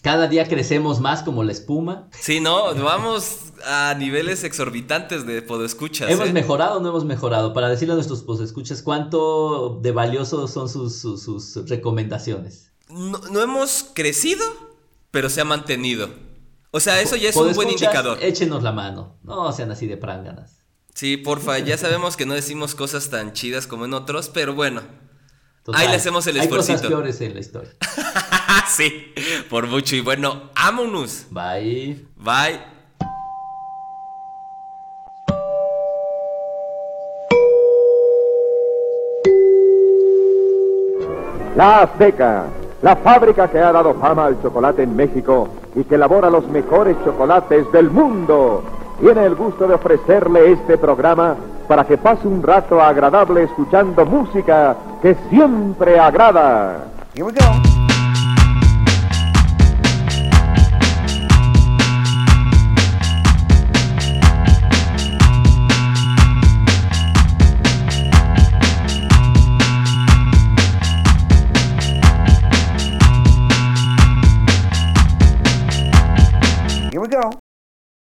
Cada día crecemos más como la espuma. Sí, no, vamos a niveles exorbitantes de podescuchas. ¿Hemos ¿eh? mejorado o no hemos mejorado? Para decirle a nuestros escuchas cuánto de valiosos son sus, sus, sus recomendaciones. No, no hemos crecido, pero se ha mantenido. O sea, eso ya es un buen indicador. Échenos la mano. No sean así de pránganas. Sí, porfa, ya sabemos que no decimos cosas tan chidas como en otros, pero bueno. Total, Ahí le hacemos el Hay cosas peores en la historia. sí, por mucho. Y bueno, ámonos. Bye. Bye. La Azteca, la fábrica que ha dado fama al chocolate en México y que elabora los mejores chocolates del mundo, tiene el gusto de ofrecerle este programa para que pase un rato agradable escuchando música que siempre agrada.